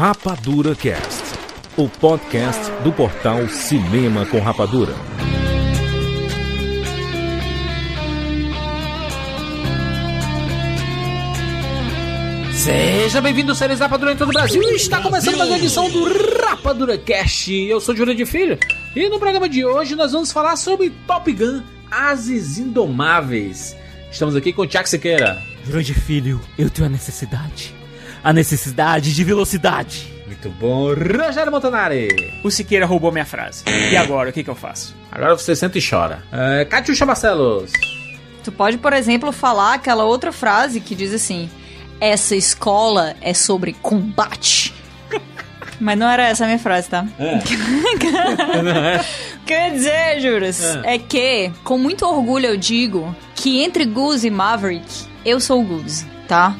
Rapadura Cast, o podcast do portal Cinema com Rapadura. Seja bem-vindo, seres Rapadura em todo o Brasil. Está começando mais uma edição do Rapadura Cast. Eu sou Júlio de Filho e no programa de hoje nós vamos falar sobre Top Gun Ases Indomáveis. Estamos aqui com o Tiago Siqueira. Grande filho, eu tenho a necessidade. A necessidade de velocidade. Muito bom. Rogério Montanari. O Siqueira roubou minha frase. E agora, o que, que eu faço? Agora você senta e chora. É, Catiuxa Marcelos. Tu pode, por exemplo, falar aquela outra frase que diz assim: Essa escola é sobre combate. Mas não era essa a minha frase, tá? É. O que eu ia dizer, Juras, é. que, com muito orgulho, eu digo que entre Goose e Maverick, eu sou o Goose, tá?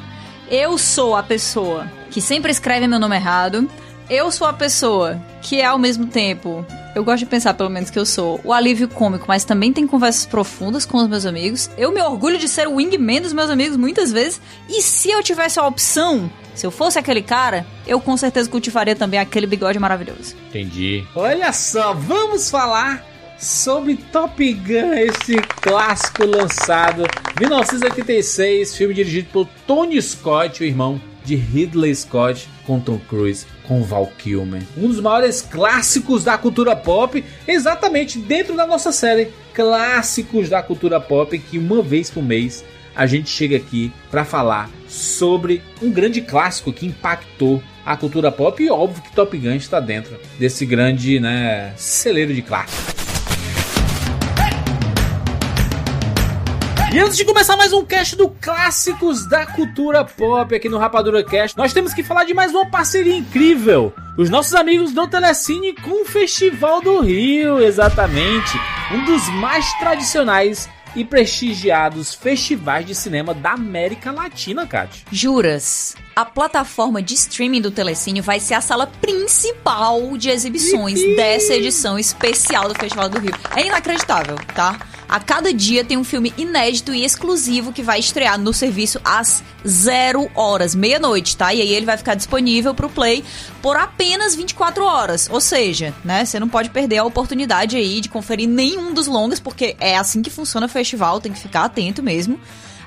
Eu sou a pessoa que sempre escreve meu nome errado. Eu sou a pessoa que é ao mesmo tempo. Eu gosto de pensar, pelo menos, que eu sou o alívio cômico, mas também tem conversas profundas com os meus amigos. Eu me orgulho de ser o wingman dos meus amigos muitas vezes. E se eu tivesse a opção, se eu fosse aquele cara, eu com certeza cultivaria também aquele bigode maravilhoso. Entendi. Olha só, vamos falar sobre Top Gun, esse clássico lançado em 1986, filme dirigido por Tony Scott, o irmão de Ridley Scott, com Tom Cruise, com Val Kilmer. Um dos maiores clássicos da cultura pop, exatamente dentro da nossa série Clássicos da Cultura Pop, que uma vez por mês a gente chega aqui para falar sobre um grande clássico que impactou a cultura pop e óbvio que Top Gun está dentro desse grande, né, celeiro de clássicos. E antes de começar mais um cast do Clássicos da Cultura Pop aqui no Rapadura Cast, nós temos que falar de mais uma parceria incrível. Os nossos amigos do Telecine com o Festival do Rio, exatamente. Um dos mais tradicionais e prestigiados festivais de cinema da América Latina, Kátia. Juras, a plataforma de streaming do Telecine vai ser a sala principal de exibições dessa edição especial do Festival do Rio. É inacreditável, tá? A cada dia tem um filme inédito e exclusivo que vai estrear no serviço às zero horas, meia-noite, tá? E aí ele vai ficar disponível pro Play por apenas 24 horas. Ou seja, né, você não pode perder a oportunidade aí de conferir nenhum dos longas, porque é assim que funciona o festival, tem que ficar atento mesmo.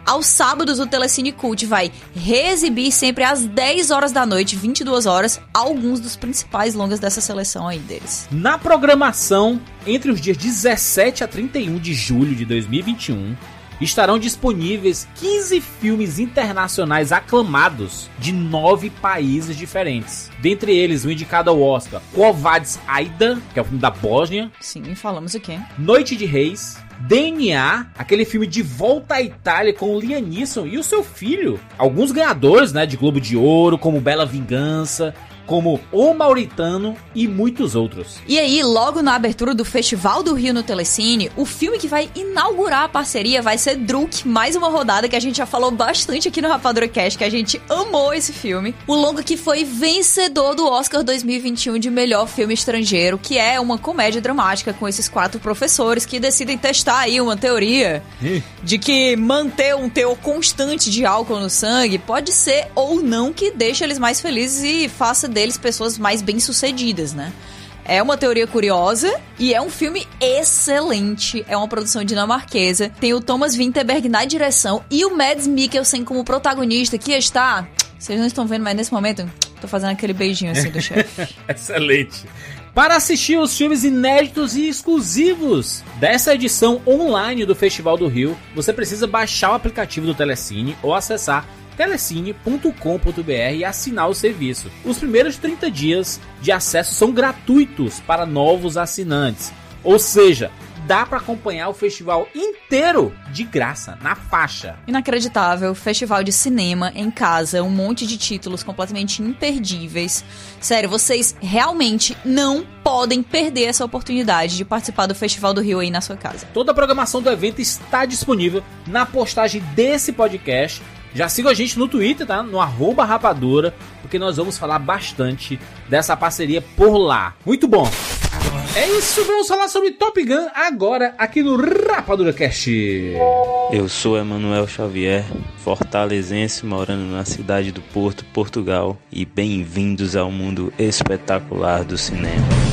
Aos sábados, o Telecine Cult vai reexibir sempre às 10 horas da noite, 22 horas, alguns dos principais longas dessa seleção aí deles. Na programação, entre os dias 17 a 31 de julho de 2021, estarão disponíveis 15 filmes internacionais aclamados de nove países diferentes. Dentre eles, o indicado ao Oscar, Quovadis Aida, que é o filme da Bósnia, Sim, falamos aqui. Noite de Reis, DNA, aquele filme de volta à Itália com o Liam Neeson e o seu filho. Alguns ganhadores, né, de Globo de Ouro, como Bela Vingança, como O Mauritano e muitos outros. E aí, logo na abertura do Festival do Rio no Telecine, o filme que vai inaugurar a parceria vai ser Druk, mais uma rodada que a gente já falou bastante aqui no Rapadura Cast, que a gente amou esse filme. O longa que foi vencedor do Oscar 2021 de melhor filme estrangeiro, que é uma comédia dramática com esses quatro professores que decidem testar aí uma teoria de que manter um teor constante de álcool no sangue pode ser ou não que deixe eles mais felizes e faça deles pessoas mais bem-sucedidas, né? É uma teoria curiosa e é um filme excelente. É uma produção dinamarquesa. Tem o Thomas Vinterberg na direção e o Mads Mikkelsen como protagonista, que está. Vocês não estão vendo, mas nesse momento tô fazendo aquele beijinho assim do chefe. Excelente. Para assistir os filmes inéditos e exclusivos dessa edição online do Festival do Rio, você precisa baixar o aplicativo do Telecine ou acessar telecine.com.br e assinar o serviço. Os primeiros 30 dias de acesso são gratuitos para novos assinantes. Ou seja, dá para acompanhar o festival inteiro de graça, na faixa. Inacreditável, festival de cinema em casa, um monte de títulos completamente imperdíveis. Sério, vocês realmente não podem perder essa oportunidade de participar do Festival do Rio aí na sua casa. Toda a programação do evento está disponível na postagem desse podcast. Já siga a gente no Twitter, tá? No arroba rapadura, porque nós vamos falar bastante dessa parceria por lá. Muito bom! É isso, vamos falar sobre Top Gun agora aqui no Rapadura Cast. Eu sou Emanuel Xavier, fortalezense morando na cidade do Porto, Portugal, e bem-vindos ao mundo espetacular do cinema.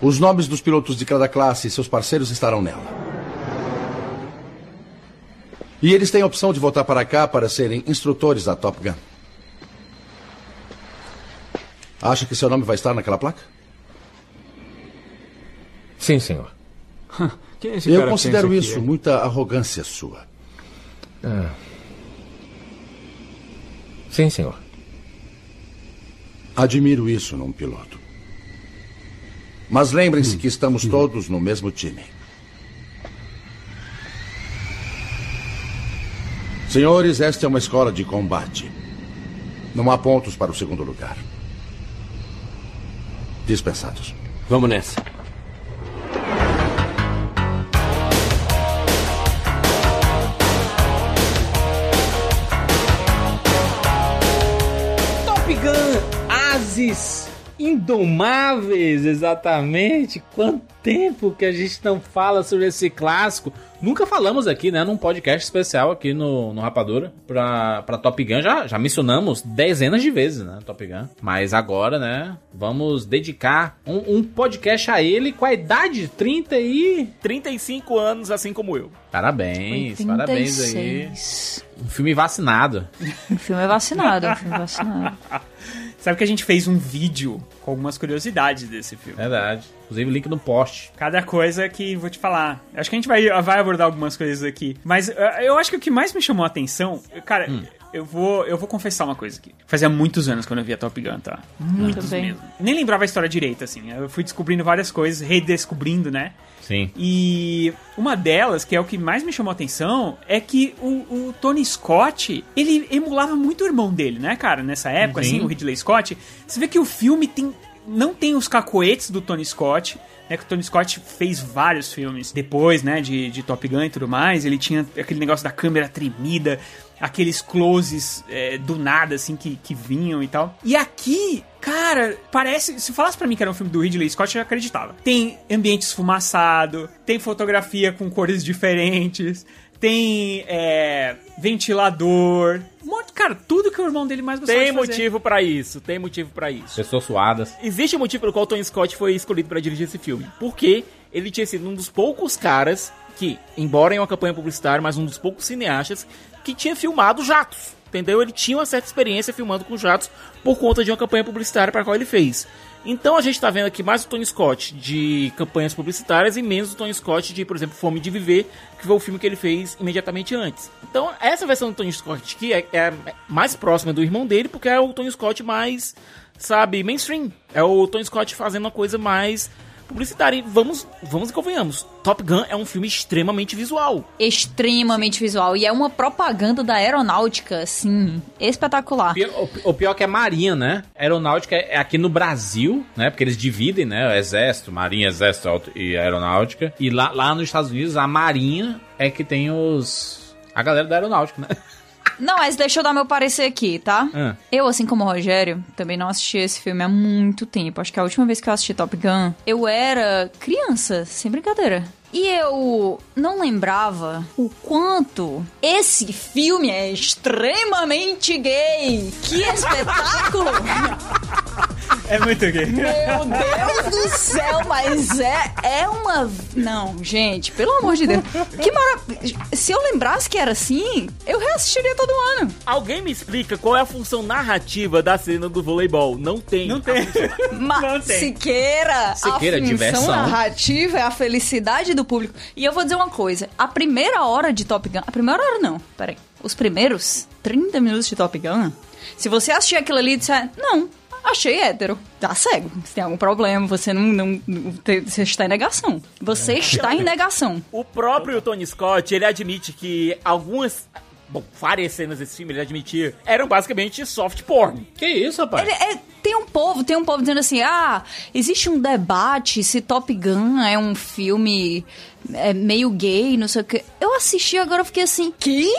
Os nomes dos pilotos de cada classe e seus parceiros estarão nela. E eles têm a opção de voltar para cá para serem instrutores da Top Gun. Acha que seu nome vai estar naquela placa? Sim, senhor. Quem é esse Eu cara considero pensa que isso é? muita arrogância sua. Sim, senhor. Admiro isso num piloto. Mas lembrem-se que estamos todos no mesmo time. Senhores, esta é uma escola de combate. Não há pontos para o segundo lugar. Dispensados. Vamos nessa. Indomáveis, exatamente. Quanto tempo que a gente não fala sobre esse clássico. Nunca falamos aqui, né, num podcast especial aqui no, no Rapadura pra, pra Top Gun. Já, já mencionamos dezenas de vezes, né, Top Gun. Mas agora, né, vamos dedicar um, um podcast a ele com a idade de 30 e... 35 anos, assim como eu. Parabéns, parabéns aí. 36. Um filme vacinado. O filme é vacinado, o filme vacinado. Sabe que a gente fez um vídeo com algumas curiosidades desse filme. Verdade. Inclusive, link no post. Cada coisa que vou te falar. Acho que a gente vai, vai abordar algumas coisas aqui. Mas eh, eu acho que o que mais me chamou a atenção. Cara, eu, vou, eu vou confessar uma coisa aqui. Fazia muitos anos quando eu via Top Gun, tá? Muitos mesmo. Nem lembrava a história direito, assim. Eu fui descobrindo várias coisas, redescobrindo, né? Sim. E uma delas, que é o que mais me chamou a atenção, é que o, o Tony Scott, ele emulava muito o irmão dele, né, cara? Nessa época, Sim. assim, o Ridley Scott. Você vê que o filme tem, não tem os cacoetes do Tony Scott, né? Que o Tony Scott fez vários filmes depois, né, de, de Top Gun e tudo mais. Ele tinha aquele negócio da câmera tremida, aqueles closes é, do nada, assim, que, que vinham e tal. E aqui, cara, parece. Se falasse pra mim que era um filme do Ridley Scott, eu acreditava. Tem ambiente esfumaçado, tem fotografia com cores diferentes, tem é, ventilador. Um monte, cara, tudo que o irmão dele mais gostava Tem de fazer. motivo pra isso, tem motivo pra isso. Pessoas suadas. Existe um motivo pelo qual o Tony Scott foi escolhido pra dirigir esse filme. Porque ele tinha sido um dos poucos caras que, embora em uma campanha publicitária, mas um dos poucos cineastas que tinha filmado jatos. Entendeu? Ele tinha uma certa experiência filmando com jatos por conta de uma campanha publicitária para qual ele fez. Então a gente tá vendo aqui mais o Tony Scott de campanhas publicitárias e menos o Tony Scott de, por exemplo, Fome de Viver, que foi o filme que ele fez imediatamente antes. Então essa versão do Tony Scott que é, é mais próxima do irmão dele, porque é o Tony Scott mais, sabe, mainstream. É o Tony Scott fazendo uma coisa mais publicitária. E vamos, vamos e convenhamos. Top Gun é um filme extremamente visual. Extremamente visual. E é uma propaganda da aeronáutica, assim, espetacular. Pior- O, o pior que é Marinha, né? Aeronáutica é aqui no Brasil, né? Porque eles dividem, né? O Exército, Marinha, Exército e Aeronáutica. E lá, lá nos Estados Unidos, a Marinha é que tem os... A galera da Aeronáutica, né? Não, mas deixa eu dar meu parecer aqui, tá? Ah. Eu, assim como o Rogério, também não assisti esse filme há muito tempo. Acho que a última vez que eu assisti Top Gun, eu era criança, sem brincadeira. E eu não lembrava o quanto esse filme é extremamente gay. Que espetáculo! É muito gay. Meu Deus do céu, mas é, é uma. Não, gente, pelo amor de Deus. Que maravilha. Se eu lembrasse que era assim, eu reassistiria todo ano. Alguém me explica qual é a função narrativa da cena do voleibol? Não tem. Não tem. Mas Não tem. Siqueira, Siqueira, a função diversão. narrativa é a felicidade do público. E eu vou dizer uma coisa: a primeira hora de Top Gun. A primeira hora não, peraí. Os primeiros 30 minutos de Top Gun. Se você assistir aquilo ali e disser, não, Achei hétero. Tá cego. Se tem algum problema, você não, não, não- você está em negação. Você está em negação. O próprio Tony Scott, ele admite que algumas. Bom, várias cenas desse filme, ele admitia, eram basicamente soft porn. Que isso, rapaz? Ele- é, tem um povo, tem um povo dizendo assim, ah, existe um debate se Top Gun é um filme é, meio gay, não sei o que. Eu assisti agora eu fiquei assim, que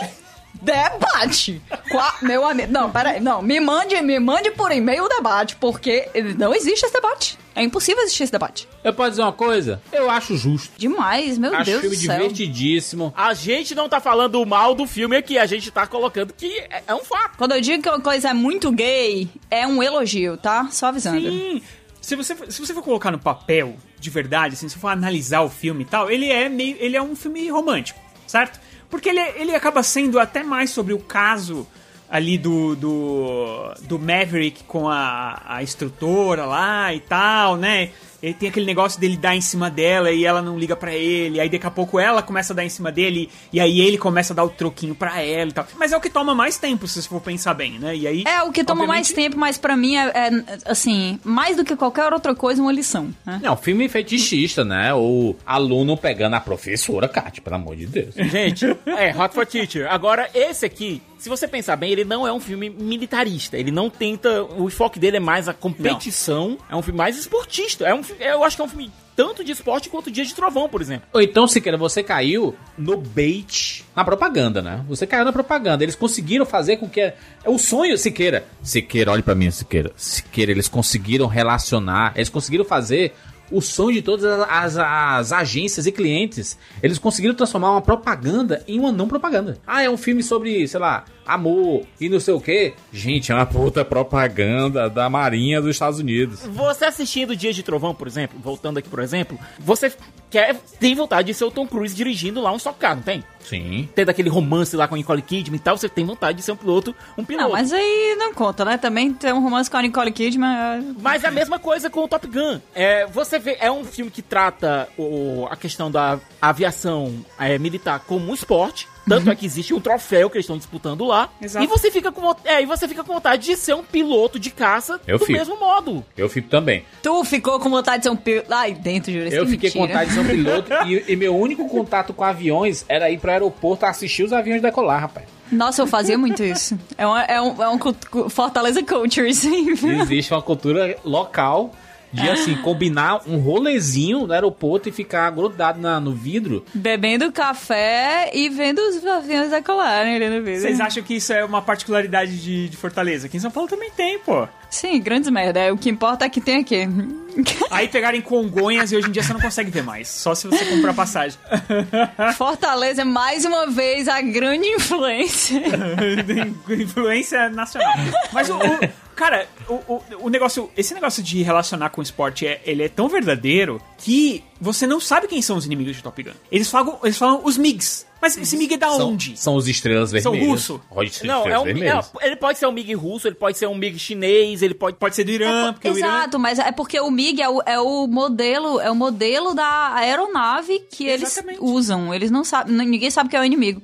debate? Qua- meu amigo, não, peraí, não, me mande, me mande por e-mail o debate, porque não existe esse debate. É impossível existir esse debate. Eu posso dizer uma coisa? Eu acho justo. Demais, meu acho Deus filme do céu. divertidíssimo. A gente não tá falando mal do filme aqui, a gente tá colocando que é, é um fato. Quando eu digo que uma coisa é muito gay, é um elogio, tá? Só avisando. Sim. Se você, for- se você for colocar no papel, de verdade, assim, se você for analisar o filme e tal, ele é meio. Ele é um filme romântico, certo? Porque ele, ele acaba sendo até mais sobre o caso ali do, do, do Maverick com a, a instrutora lá e tal, né? Ele tem aquele negócio dele dar em cima dela e ela não liga pra ele. Aí daqui a pouco ela começa a dar em cima dele e aí ele começa a dar o troquinho pra ela e tal. Mas é o que toma mais tempo, se você for pensar bem, né? E aí. É, o que toma mais tempo, mas pra mim é, é, assim, mais do que qualquer outra coisa, uma lição. Né? Não, filme fetichista, né? O aluno pegando a professora, Kátia, pelo amor de Deus. Gente, é Hot for Teacher. Agora, esse aqui, se você pensar bem, ele não é um filme militarista. Ele não tenta. O enfoque dele é mais a competição. É um filme mais esportista. É um, eu acho que é um filme tanto de esporte quanto Dia de Trovão, por exemplo. Ou então, Siqueira, você caiu no bait, na propaganda, né? Você caiu na propaganda. Eles conseguiram fazer com que. É o sonho, Siqueira. Siqueira, olha pra mim, Siqueira. Siqueira, eles conseguiram relacionar, eles conseguiram fazer o sonho de todas as, as- as agências e clientes. Eles conseguiram transformar uma propaganda em uma não propaganda. Ah, é um filme sobre, sei lá, amor e não sei o quê. Gente, é uma puta propaganda da Marinha dos Estados Unidos. Você assistindo Dia de Trovão, por exemplo, voltando aqui, por exemplo, você quer, tem vontade de ser o Tom Cruise dirigindo lá um Stock Car, não tem? Sim. Tendo aquele romance lá com a Nicole Kidman e tal, você tem vontade de ser um piloto, um piloto. Não, mas aí não conta, né? Também tem um romance com a Nicole Kidman. é- Mas é a mesma coisa com o Top Gun. É, você vê, é um filme que trata o- a questão da aviação é, militar como um esporte. Tanto Uhum. é que existe um troféu que eles estão disputando lá. Exato. E você fica com é, e você fica com vontade de ser um piloto de caça Eu do fico. mesmo modo. Eu fico também. Tu ficou com vontade de ser um piloto. Ai, dentro, Júlio. Eu que fiquei com mentira. vontade de ser um piloto e, e meu único contato com aviões era ir pro aeroporto assistir os aviões decolar, rapaz. Nossa, eu fazia muito isso. É um, é um, é um Fortaleza Culture, sim. Existe uma cultura local de, assim, combinar um rolezinho no aeroporto e ficar grudado na- no vidro. Bebendo café e vendo os aviões decolarem ali no vídeo. Vocês acham que isso é uma particularidade de, de Fortaleza? Aqui em São Paulo também tem, pô. Sim, grandes merda. É, O que importa é que tem aqui. Aí pegarem Congonhas e hoje em dia você não consegue ver mais. Só se você comprar passagem. Fortaleza é mais uma vez a grande influência. Influência nacional. Mas o. o- cara, o, o, o negócio. Esse negócio de relacionar com o esporte é, ele é tão verdadeiro que você não sabe quem são os inimigos de Top Gun. Eles falam, eles falam os MiGs. Mas esse MiG é da São, onde? são os estrelas São vermelhas. russo? Pode ser Não, é estrelas um, é, ele pode ser um MiG russo, ele pode ser um MiG chinês, ele pode. Pode ser do Irã, porque o Irã. Exato, mas é porque o MiG é o, é o modelo, é o modelo da aeronave que Exatamente. eles usam. Eles não sabem, ninguém sabe que é o inimigo.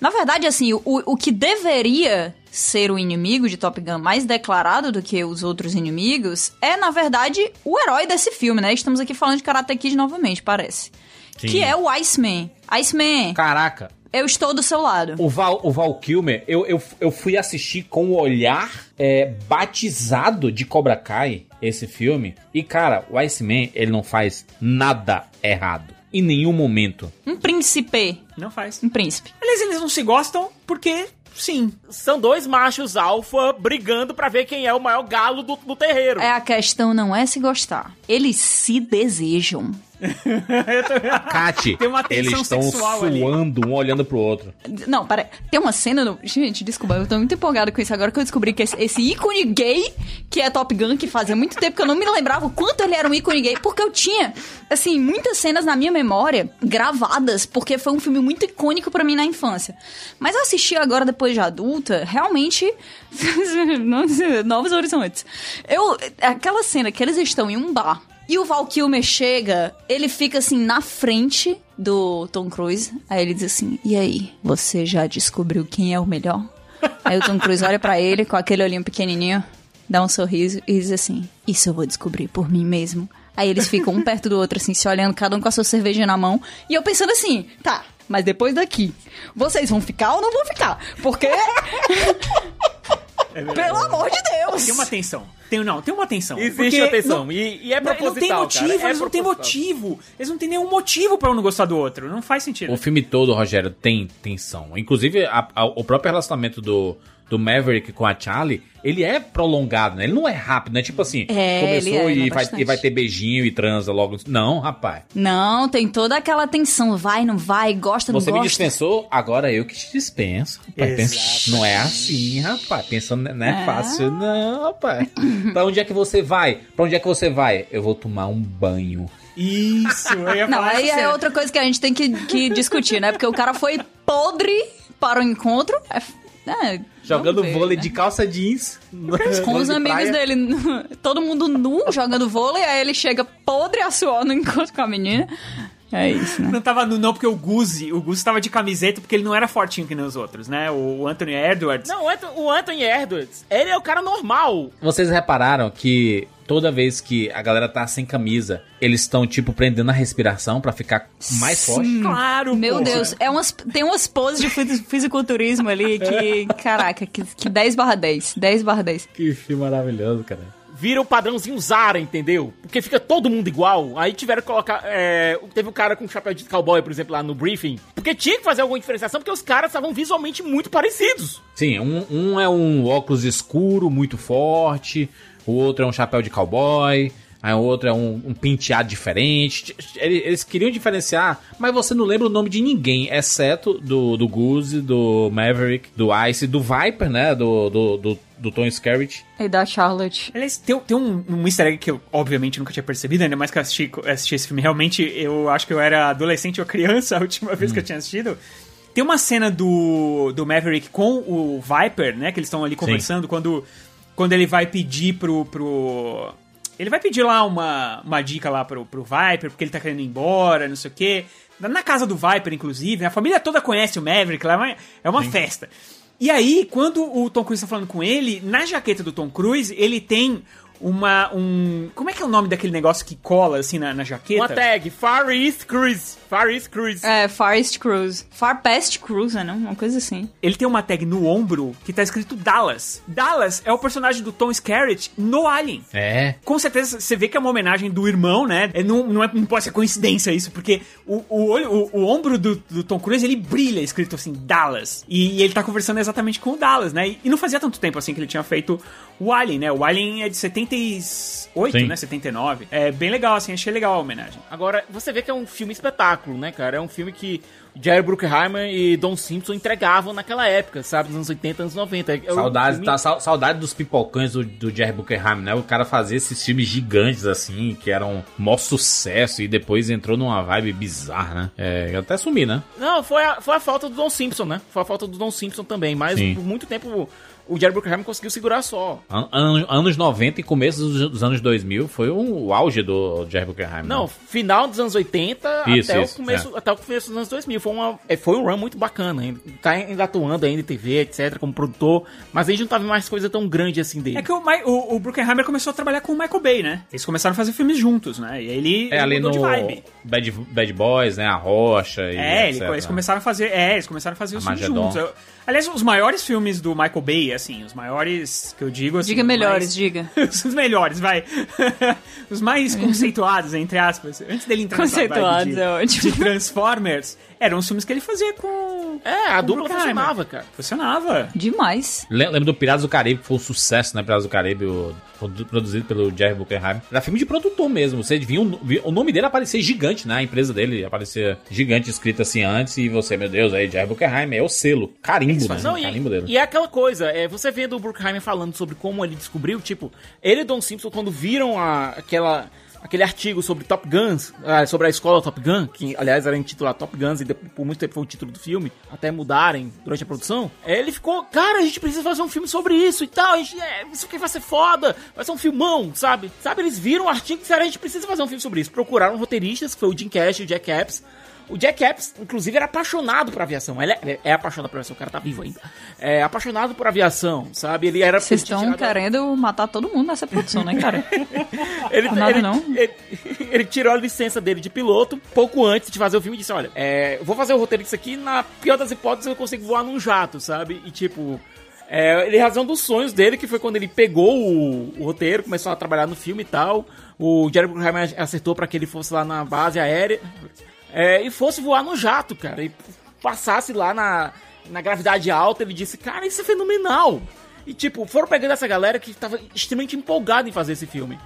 Na verdade, assim, o, o que deveria ser o inimigo de Top Gun mais declarado do que os outros inimigos é, na verdade, o herói desse filme, né? Estamos aqui falando de Karate Kid novamente, parece. Sim. Que é o Iceman. Iceman, Caraca, eu estou do seu lado. o Val, o Val Kilmer, eu, eu, eu fui assistir com o olhar é, batizado de Cobra Kai, esse filme. E, cara, o Iceman, ele não faz nada errado. Em nenhum momento. Um príncipe. Não faz. Um príncipe. Aliás, eles não se gostam porque, sim. São dois machos alfa brigando pra ver quem é o maior galo do, do terreiro. É a questão não é se gostar. Eles se desejam. Cate, Tem uma tensão eles estão sexual ali. suando um olhando pro outro. Não, para. Tem uma cena no. Gente, desculpa, eu tô muito empolgada com isso agora que eu descobri que esse, esse ícone gay, que é Top Gun, que fazia muito tempo que eu não me lembrava o quanto ele era um ícone gay, porque eu tinha, assim, muitas cenas na minha memória gravadas, porque foi um filme muito icônico pra mim na infância. Mas eu assisti agora, depois de adulta, realmente. Novos horizontes. Eu. Aquela cena que eles estão em um bar. E o Val Kilmer chega, ele fica assim na frente do Tom Cruise. Aí ele diz assim: E aí, você já descobriu quem é o melhor? Aí o Tom Cruise olha pra ele com aquele olhinho pequenininho. dá um sorriso e diz assim: Isso eu vou descobrir por mim mesmo. Aí eles ficam um perto do outro, assim, se olhando, cada um com a sua cerveja na mão. E eu pensando assim, tá, mas depois daqui, vocês vão ficar ou não vão ficar? Porque. Pelo amor de Deus! Tem uma tensão. Tem, não, tem uma tensão. Existe a tensão. não- e, e é proposital, não tem motivo, cara, é eles não têm motivo. Eles não têm nenhum motivo pra um não gostar do outro. Não faz sentido. O filme todo, Rogério, tem tensão. Inclusive, a- a- o próprio relacionamento do, do Maverick com a Charlie, ele é prolongado, né? Ele não é rápido, né? Tipo assim, É, começou é, e, não, vai, e vai ter beijinho e transa logo. Não, rapaz. Não, tem toda aquela tensão. Vai, não vai, gosta, não Você me gosta. dispensou, agora eu que te dispenso. Rapaz, não é assim, rapaz. Pensando, não é, É. fácil, não, rapaz. pra onde é que você vai? Pra onde é que você vai? Eu vou tomar um banho. Isso, eu ia Não, aí é cena. outra coisa que a gente tem que, que discutir, né? Porque o cara foi podre para o encontro. É, é, Jogando ver, vôlei né? de calça jeans. Com os amigos dele, todo mundo nu, jogando vôlei, aí ele chega podre a suor no encontro com a menina. É isso, né? Não tava nu, não, porque o Guzi, o Guzi tava de camiseta porque ele não era fortinho que nem os outros, né? O Anthony Edwards. Não, o Anthony Edwards, ele é o cara normal. Vocês repararam que toda vez que a galera tá sem camisa, eles estão, tipo, prendendo a respiração pra ficar mais forte? Claro, Meu pô. Deus, é umas, tem umas poses de fisi- fisiculturismo ali que, caraca, que, que 10 barra 10, 10 barra 10. Que filme maravilhoso, cara. Vira o padrãozinho Zara, entendeu? Porque fica todo mundo igual. Aí tiveram que colocar. é, teve um cara com chapéu de cowboy, por exemplo, lá no briefing. Porque tinha que fazer alguma diferenciação, porque os caras estavam visualmente muito parecidos. Sim, um, um é um óculos escuro, muito forte, o outro é um chapéu de cowboy, aí o outro é um, um penteado diferente. Eles, queriam diferenciar, mas você não lembra o nome de ninguém, exceto do, do Goose, do Maverick, do Ice, do Viper, né? Do, do, do, do Tom Skerritt. E da Charlotte. Aliás, tem, tem um, um easter egg que eu, obviamente, nunca tinha percebido, ainda mais que eu assisti, assisti esse filme. Realmente, eu acho que eu era adolescente ou criança a última vez que eu tinha assistido. Tem uma cena do, do Maverick com o Viper, né? Que eles estão ali conversando quando, quando ele vai pedir pro, pro. Ele vai pedir lá uma, uma dica lá pro, pro Viper, porque ele tá querendo ir embora, não sei o quê. Na casa do Viper, inclusive, a família toda conhece o Maverick, lá é uma, é uma festa. E aí, quando o Tom Cruise tá falando com ele, na jaqueta do Tom Cruise, ele tem uma. um. Como é que é o nome daquele negócio que cola assim na, na jaqueta? Uma tag, Far East Cruise. Far East Cruise. É, Far East Cruise. Far Past Cruise, né? Uma coisa assim. Ele tem uma tag no ombro que tá escrito Dallas. Dallas é o personagem do Tom Skerritt no Alien. É. Com certeza você vê que é uma homenagem do irmão, né? É, não, não, é, não pode ser coincidência isso, porque o, o, olho, o, o ombro do, do Tom Cruise ele brilha escrito assim, Dallas. E, e ele tá conversando exatamente com o Dallas, né? E, e não fazia tanto tempo assim que ele tinha feito o Alien, né? O Alien é de 78, Sim. né? 79. É bem legal, assim, achei legal a homenagem. Agora, você vê que é um filme espetáculo, né, cara? É um filme que Jerry Bruckheimer e Don Simpson entregavam naquela época, sabe? Nos anos 80, anos 90. É um Saudade, filme- tá, sa- saudade dos pipocões do, do Jerry Buckingham, né? O cara fazia esses filmes gigantes, assim, que eram maior sucesso e depois entrou numa vibe bizarra, né? É, eu até sumi, né? Não, foi a, foi a falta do Don Simpson, né? Foi a falta do Don Simpson também. Mas Sim. por muito tempo o Jerry Bruckheimer conseguiu segurar só. An- an- anos 90 e começo dos, dos anos 2000 foi um, o auge do Jerry Buckingham. Não, né? final dos anos 80 Isso, até, isso, o começo, é. até o começo dos anos 2000. Foi, uma, é, foi um run muito bacana. Ainda- Tá ainda atuando ainda em TV, etc., como produtor. Mas a gente não tava vendo mais coisa tão grande assim dele. É que o, o, o Bruckheimer começou a trabalhar com o Michael Bay, né? Eles começaram a fazer filmes juntos, né? E aí ele, É ele ali mudou no de vibe. Bad, Bad Boys, né? A Rocha e É, etc, ele- eles né? começaram a fazer. É, eles começaram a fazer os filmes juntos. Eu- aliás, os maiores filmes do Michael Bay, assim, os maiores que eu digo assim. Diga melhores, mais- diga. os melhores, vai. os mais conceituados, entre aspas. Antes dele entrar nessa vibe Conceituados, de, é ótimo. de Transformers, eram os filmes que ele fazia com. É, a com o dupla funcionava, cara. Funcionava. Demais. Lem- Lembro do Piratas do Caribe, que foi um sucesso, né? Piratas do Caribe, o- produ- produzido pelo Jerry Buckingham. Era filme de produtor mesmo. Você via, o- via- o nome dele aparecer gigante, né? A empresa dele aparecia gigante escrito assim antes. E você, meu Deus, aí Jerry Buckingham é o selo. Carimbo, né? Não, e, Carimbo dele. e é aquela coisa, é, você vendo o Bruckheimer falando sobre como ele descobriu, tipo, ele e Don Simpson, quando viram a- aquela, aquele artigo sobre Top Guns, ah, sobre a escola Top Gun, que aliás era intitulado Top Guns e por muito tempo foi o título do filme, até mudarem durante a produção, ele ficou, cara, a gente precisa fazer um filme sobre isso e tal, gente, é, isso aqui vai ser foda, vai ser um filmão, sabe? Sabe, eles viram o artigo e disseram, a gente precisa fazer um filme sobre isso. Procuraram roteiristas, que foi o Jim Cash e o Jack Epps, O Jack Epps, inclusive, era apaixonado por aviação. Ele é, é apaixonado por aviação, o cara tá vivo ainda. É apaixonado por aviação, sabe? Ele era. Vocês estão tirado- querendo matar todo mundo nessa produção, né, cara? Ele, nada, ele- não. Ele, ele tirou a licença dele de piloto pouco antes de fazer o filme e disse: Olha, é, vou fazer o roteiro disso aqui, na pior das hipóteses eu consigo voar num jato, sabe? E tipo. É, ele razão dos sonhos dele, que foi quando ele pegou o, o roteiro, começou a trabalhar no filme e tal. O Jerry Bruckheimer acertou pra que ele fosse lá na base aérea é, e fosse voar no jato, cara. E passasse lá na, na gravidade alta. Ele disse: Cara, isso é fenomenal. E tipo, foram pegando essa galera que tava extremamente empolgada em fazer esse filme.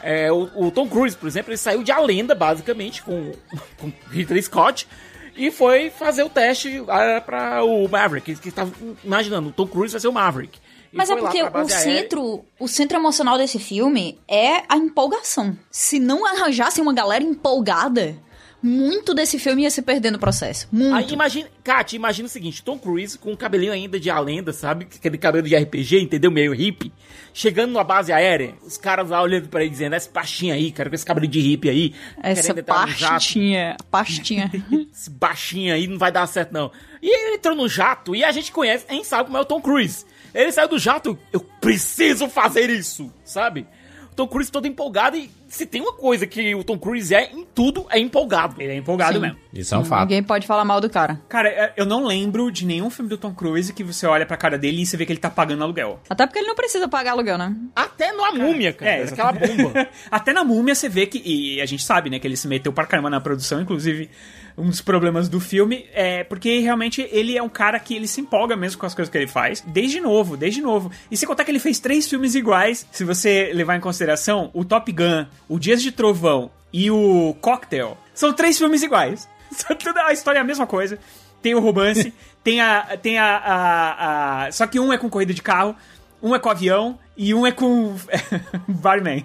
É, o, o Tom Cruise, por exemplo, ele saiu de A Lenda, basicamente, com, com Ridley Scott, e foi fazer o teste ah, para o Maverick. Que, que tava imaginando, o Tom Cruise vai ser o Maverick. E Mas é porque o aérea. centro, o centro emocional desse filme é a empolgação. Se não arranjassem uma galera empolgada, muito desse filme ia se perder no processo. Muito. Aí imagina, Kat, imagina o seguinte, Tom Cruise com o cabelinho ainda de A Lenda, sabe? Aquele cabelo de RPG, entendeu? Meio hippie. Chegando numa base aérea, os caras lá olhando pra ele dizendo, essa pastinha aí, cara, com esse cabelo de hippie aí. Essa pastinha, pastinha. esse baixinho aí não vai dar certo, não. E ele entrou no jato e a gente conhece, a gente sabe como é o Tom Cruise. Ele saiu do jato, eu preciso fazer isso, sabe? O Tom Cruise todo empolgado e se tem uma coisa que o Tom Cruise é em tudo, é empolgado. Ele é empolgado Sim. mesmo. Isso é um fato. Ninguém pode falar mal do cara. Cara, é, eu não lembro de nenhum filme do Tom Cruise que você olha pra cara dele e você vê que ele tá pagando aluguel. Até porque ele não precisa pagar aluguel, né? Até no A Múmia, cara. É, aquela bomba. Até na múmia você vê que. E a gente sabe, né, que ele se meteu pra caramba na produção, inclusive. Um dos problemas do filme é porque realmente ele é um cara que ele se empolga mesmo com as coisas que ele faz, desde novo, desde novo. E sem contar que ele fez três filmes iguais, se você levar em consideração o Top Gun, o Dias de Trovão e o Cocktail, são três filmes iguais. A história é a mesma coisa. Tem o romance, tem a. Tem a, a, a- Só que um é com corrida de carro, um é com avião e um é com. Barman.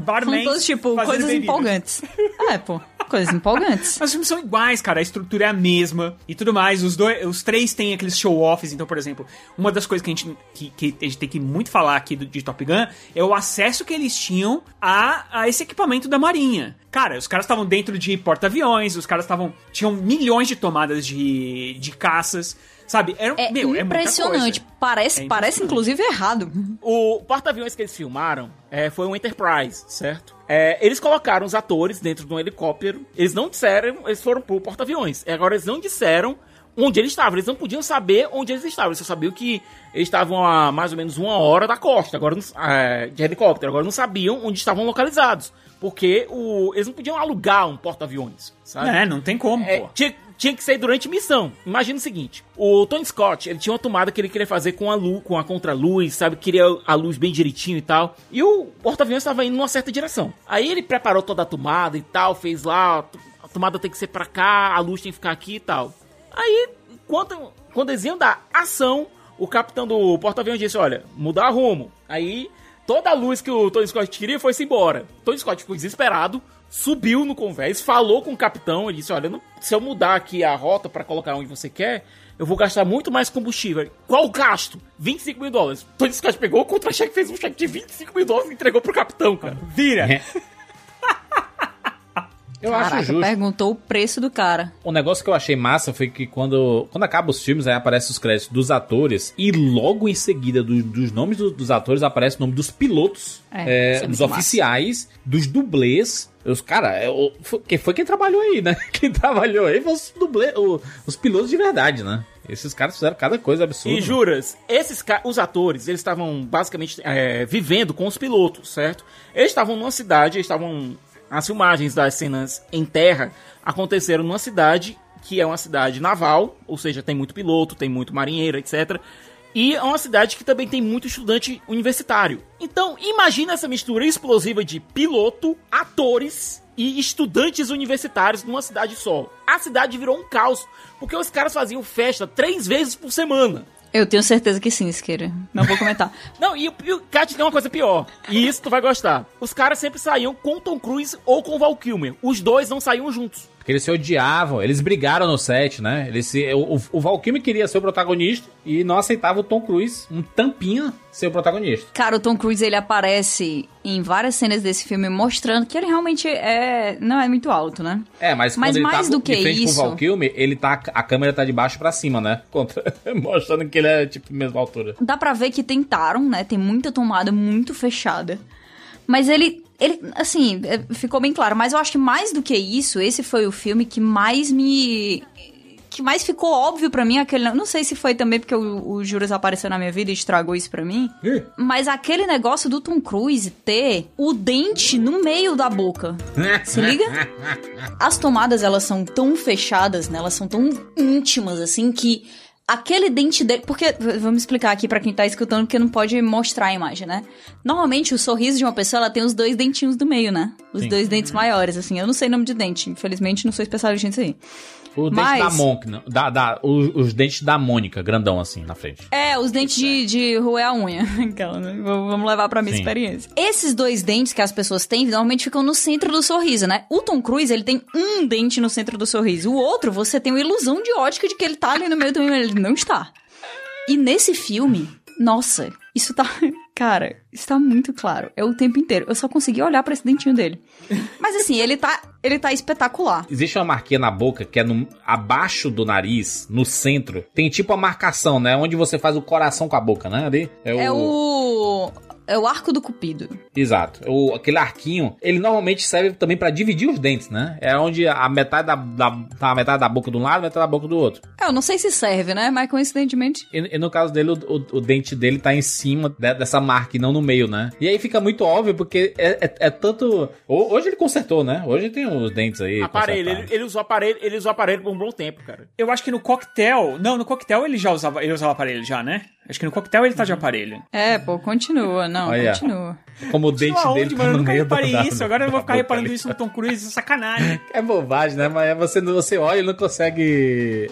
Barman. São todos, tipo, coisas bebida. empolgantes. É, pô. Coisas empolgantes. Mas os filmes são iguais, cara. A estrutura é a mesma e tudo mais. Os, dois, os três têm aqueles show-offs. Então, por exemplo, uma das coisas que a gente, que, que a gente tem que muito falar aqui do, de Top Gun é o acesso que eles tinham a, a esse equipamento da Marinha. Cara, os caras estavam dentro de porta-aviões, os caras estavam. tinham milhões de tomadas de, de caças. Sabe? Era, É meu, é muita impressionante. coisa. parece, É parece, inclusive, errado. O porta-aviões que eles filmaram é, foi um Enterprise, certo? É, eles colocaram os atores dentro de um helicóptero. Eles não disseram, eles foram pro porta-aviões. E Agora eles não disseram onde eles estavam. Eles não podiam saber onde eles estavam. Eles só sabiam que eles estavam a mais ou menos uma hora da costa, agora não- é, de helicóptero. Agora não sabiam onde estavam localizados. Porque o, eles não podiam alugar um porta-aviões, sabe? É, não tem como, É, pô. tinha, tinha que ser durante missão. Imagina o seguinte: o Tony Scott, ele tinha uma tomada que ele queria fazer com a luz, com a contraluz, sabe? Queria a luz bem direitinho e tal. E o porta-aviões estava indo numa certa direção. Aí ele preparou toda a tomada e tal, fez lá, a tomada tem que ser pra cá, a luz tem que ficar aqui e tal. Aí, quando, quando eles iam dar ação, o capitão do porta-aviões disse: Olha, mudar rumo. Aí, toda a luz que o Tony Scott queria foi-se embora. Tony Scott ficou desesperado, subiu no convés, falou com o capitão. Ele disse: Olha, não- se eu mudar aqui a rota pra colocar onde você quer, eu vou gastar muito mais combustível. Qual o gasto? 25 mil dólares. Tony Scott pegou o contra-cheque, fez um cheque de 25 mil dólares e entregou pro capitão, cara. Vira! Eu Caraca, acho justo. perguntou o preço do cara. O negócio que eu achei massa foi que quando, quando acaba os filmes, aí aparecem os créditos dos atores e logo em seguida do- dos nomes do- dos atores aparece o nome dos pilotos, É, é, é dos oficiais, dos dublês. Os cara, é, o- foi, quem foi quem trabalhou aí, né? Quem trabalhou aí foi os dublês, o- os pilotos de verdade, né? Esses caras fizeram cada coisa absurda. E juras, esses os atores, eles estavam basicamente é, vivendo com os pilotos, certo? Eles estavam numa cidade, eles estavam. As filmagens das cenas em terra aconteceram numa cidade que é uma cidade naval, ou seja, tem muito piloto, tem muito marinheiro, etc. E é uma cidade que também tem muito estudante universitário. Então, imagina essa mistura explosiva de piloto, atores e estudantes universitários numa cidade só. A cidade virou um caos, porque os caras faziam festa três vezes por semana. Eu tenho certeza que sim, Isqueira. Não vou comentar. Não, e o, Kat tem uma coisa pior. E isso tu vai gostar. Os caras sempre saíam com Tom Cruise ou com Val Kilmer. Os dois não saíam juntos. Eles se odiavam, eles brigaram no set, né? Eles se, o, o, o Val Kilmer queria ser o protagonista e não aceitava o Tom Cruise, um tampinha, ser o protagonista. Cara, o Tom Cruise ele aparece em várias cenas desse filme mostrando que ele realmente é não é muito alto, né? É, mas, Mas quando ele mais tá do que de frente isso- com o Val Kilmer, ele tá, a câmera tá de baixo pra cima, né? Contra, mostrando que ele é, tipo, mesma altura. Dá pra ver que tentaram, né? Tem muita tomada muito fechada. Mas ele ele assim, é, ficou bem claro, mas eu acho que mais do que isso, esse foi o filme que mais me que mais ficou óbvio pra mim aquele, não sei se foi também porque o, o Juras apareceu na minha vida e estragou isso pra mim, mas aquele negócio do Tom Cruise ter o dente no meio da boca. Se liga? As tomadas, elas são tão fechadas, né? Elas são tão íntimas, assim, que aquele dente dele... Porque, vamos explicar aqui pra quem tá escutando, porque não pode mostrar a imagem, né? Normalmente, o sorriso de uma pessoa, ela tem os dois dentinhos do meio, né? Os Sim. dois dentes maiores, assim. Eu não sei nome de dente, infelizmente, não sou especialista nisso aí. O Mas- dente da Monk, da, da, os, os dentes da Mônica, grandão assim, na frente. É, os dentes de, de roer a unha. Aquela, né? Vamos levar pra minha Sim. experiência. Esses dois dentes que as pessoas têm, normalmente ficam no centro do sorriso, né? O Tom Cruise, ele tem um dente no centro do sorriso. O outro, você tem uma ilusão de ótica de que ele tá ali no meio do meio, ele não está. E nesse filme, nossa, isso tá... Cara, isso tá muito claro. É o tempo inteiro. Eu só consegui olhar pra esse dentinho dele. Mas assim, ele tá, ele tá espetacular. Existe uma marquinha na boca que é no, abaixo do nariz, no centro. Tem tipo a marcação, né? Onde você faz o coração com a boca, né? Ali. É o... É o arco do cupido. Exato. O, aquele arquinho, ele normalmente serve também pra dividir os dentes, né? É onde a metade da, da, tá a metade da boca de um lado, a metade da boca do outro. É, eu não sei se serve, né? Mas coincidentemente... E, e no caso dele, o, o- o dente dele tá em cima de- dessa marca e não no meio, né? E aí fica muito óbvio, porque é, é- é tanto. ho- Hoje ele consertou, né? Hoje tem os dentes aí. Aparelho, ele, ele usou aparelho, ele usou aparelho por um bom tempo, cara. Eu acho que no coquetel. Não, no coquetel ele já usava. Ele usava aparelho já, né? Acho que no coquetel ele tá de aparelho. É, pô, continua. Não, Olha. continua. Como o dente dele tá mano? Eu no nunca meio da- isso. Agora eu vou ficar reparando ali. isso no Tom Cruise. Sacanagem. É bobagem, né? Mas você, você olha e não consegue.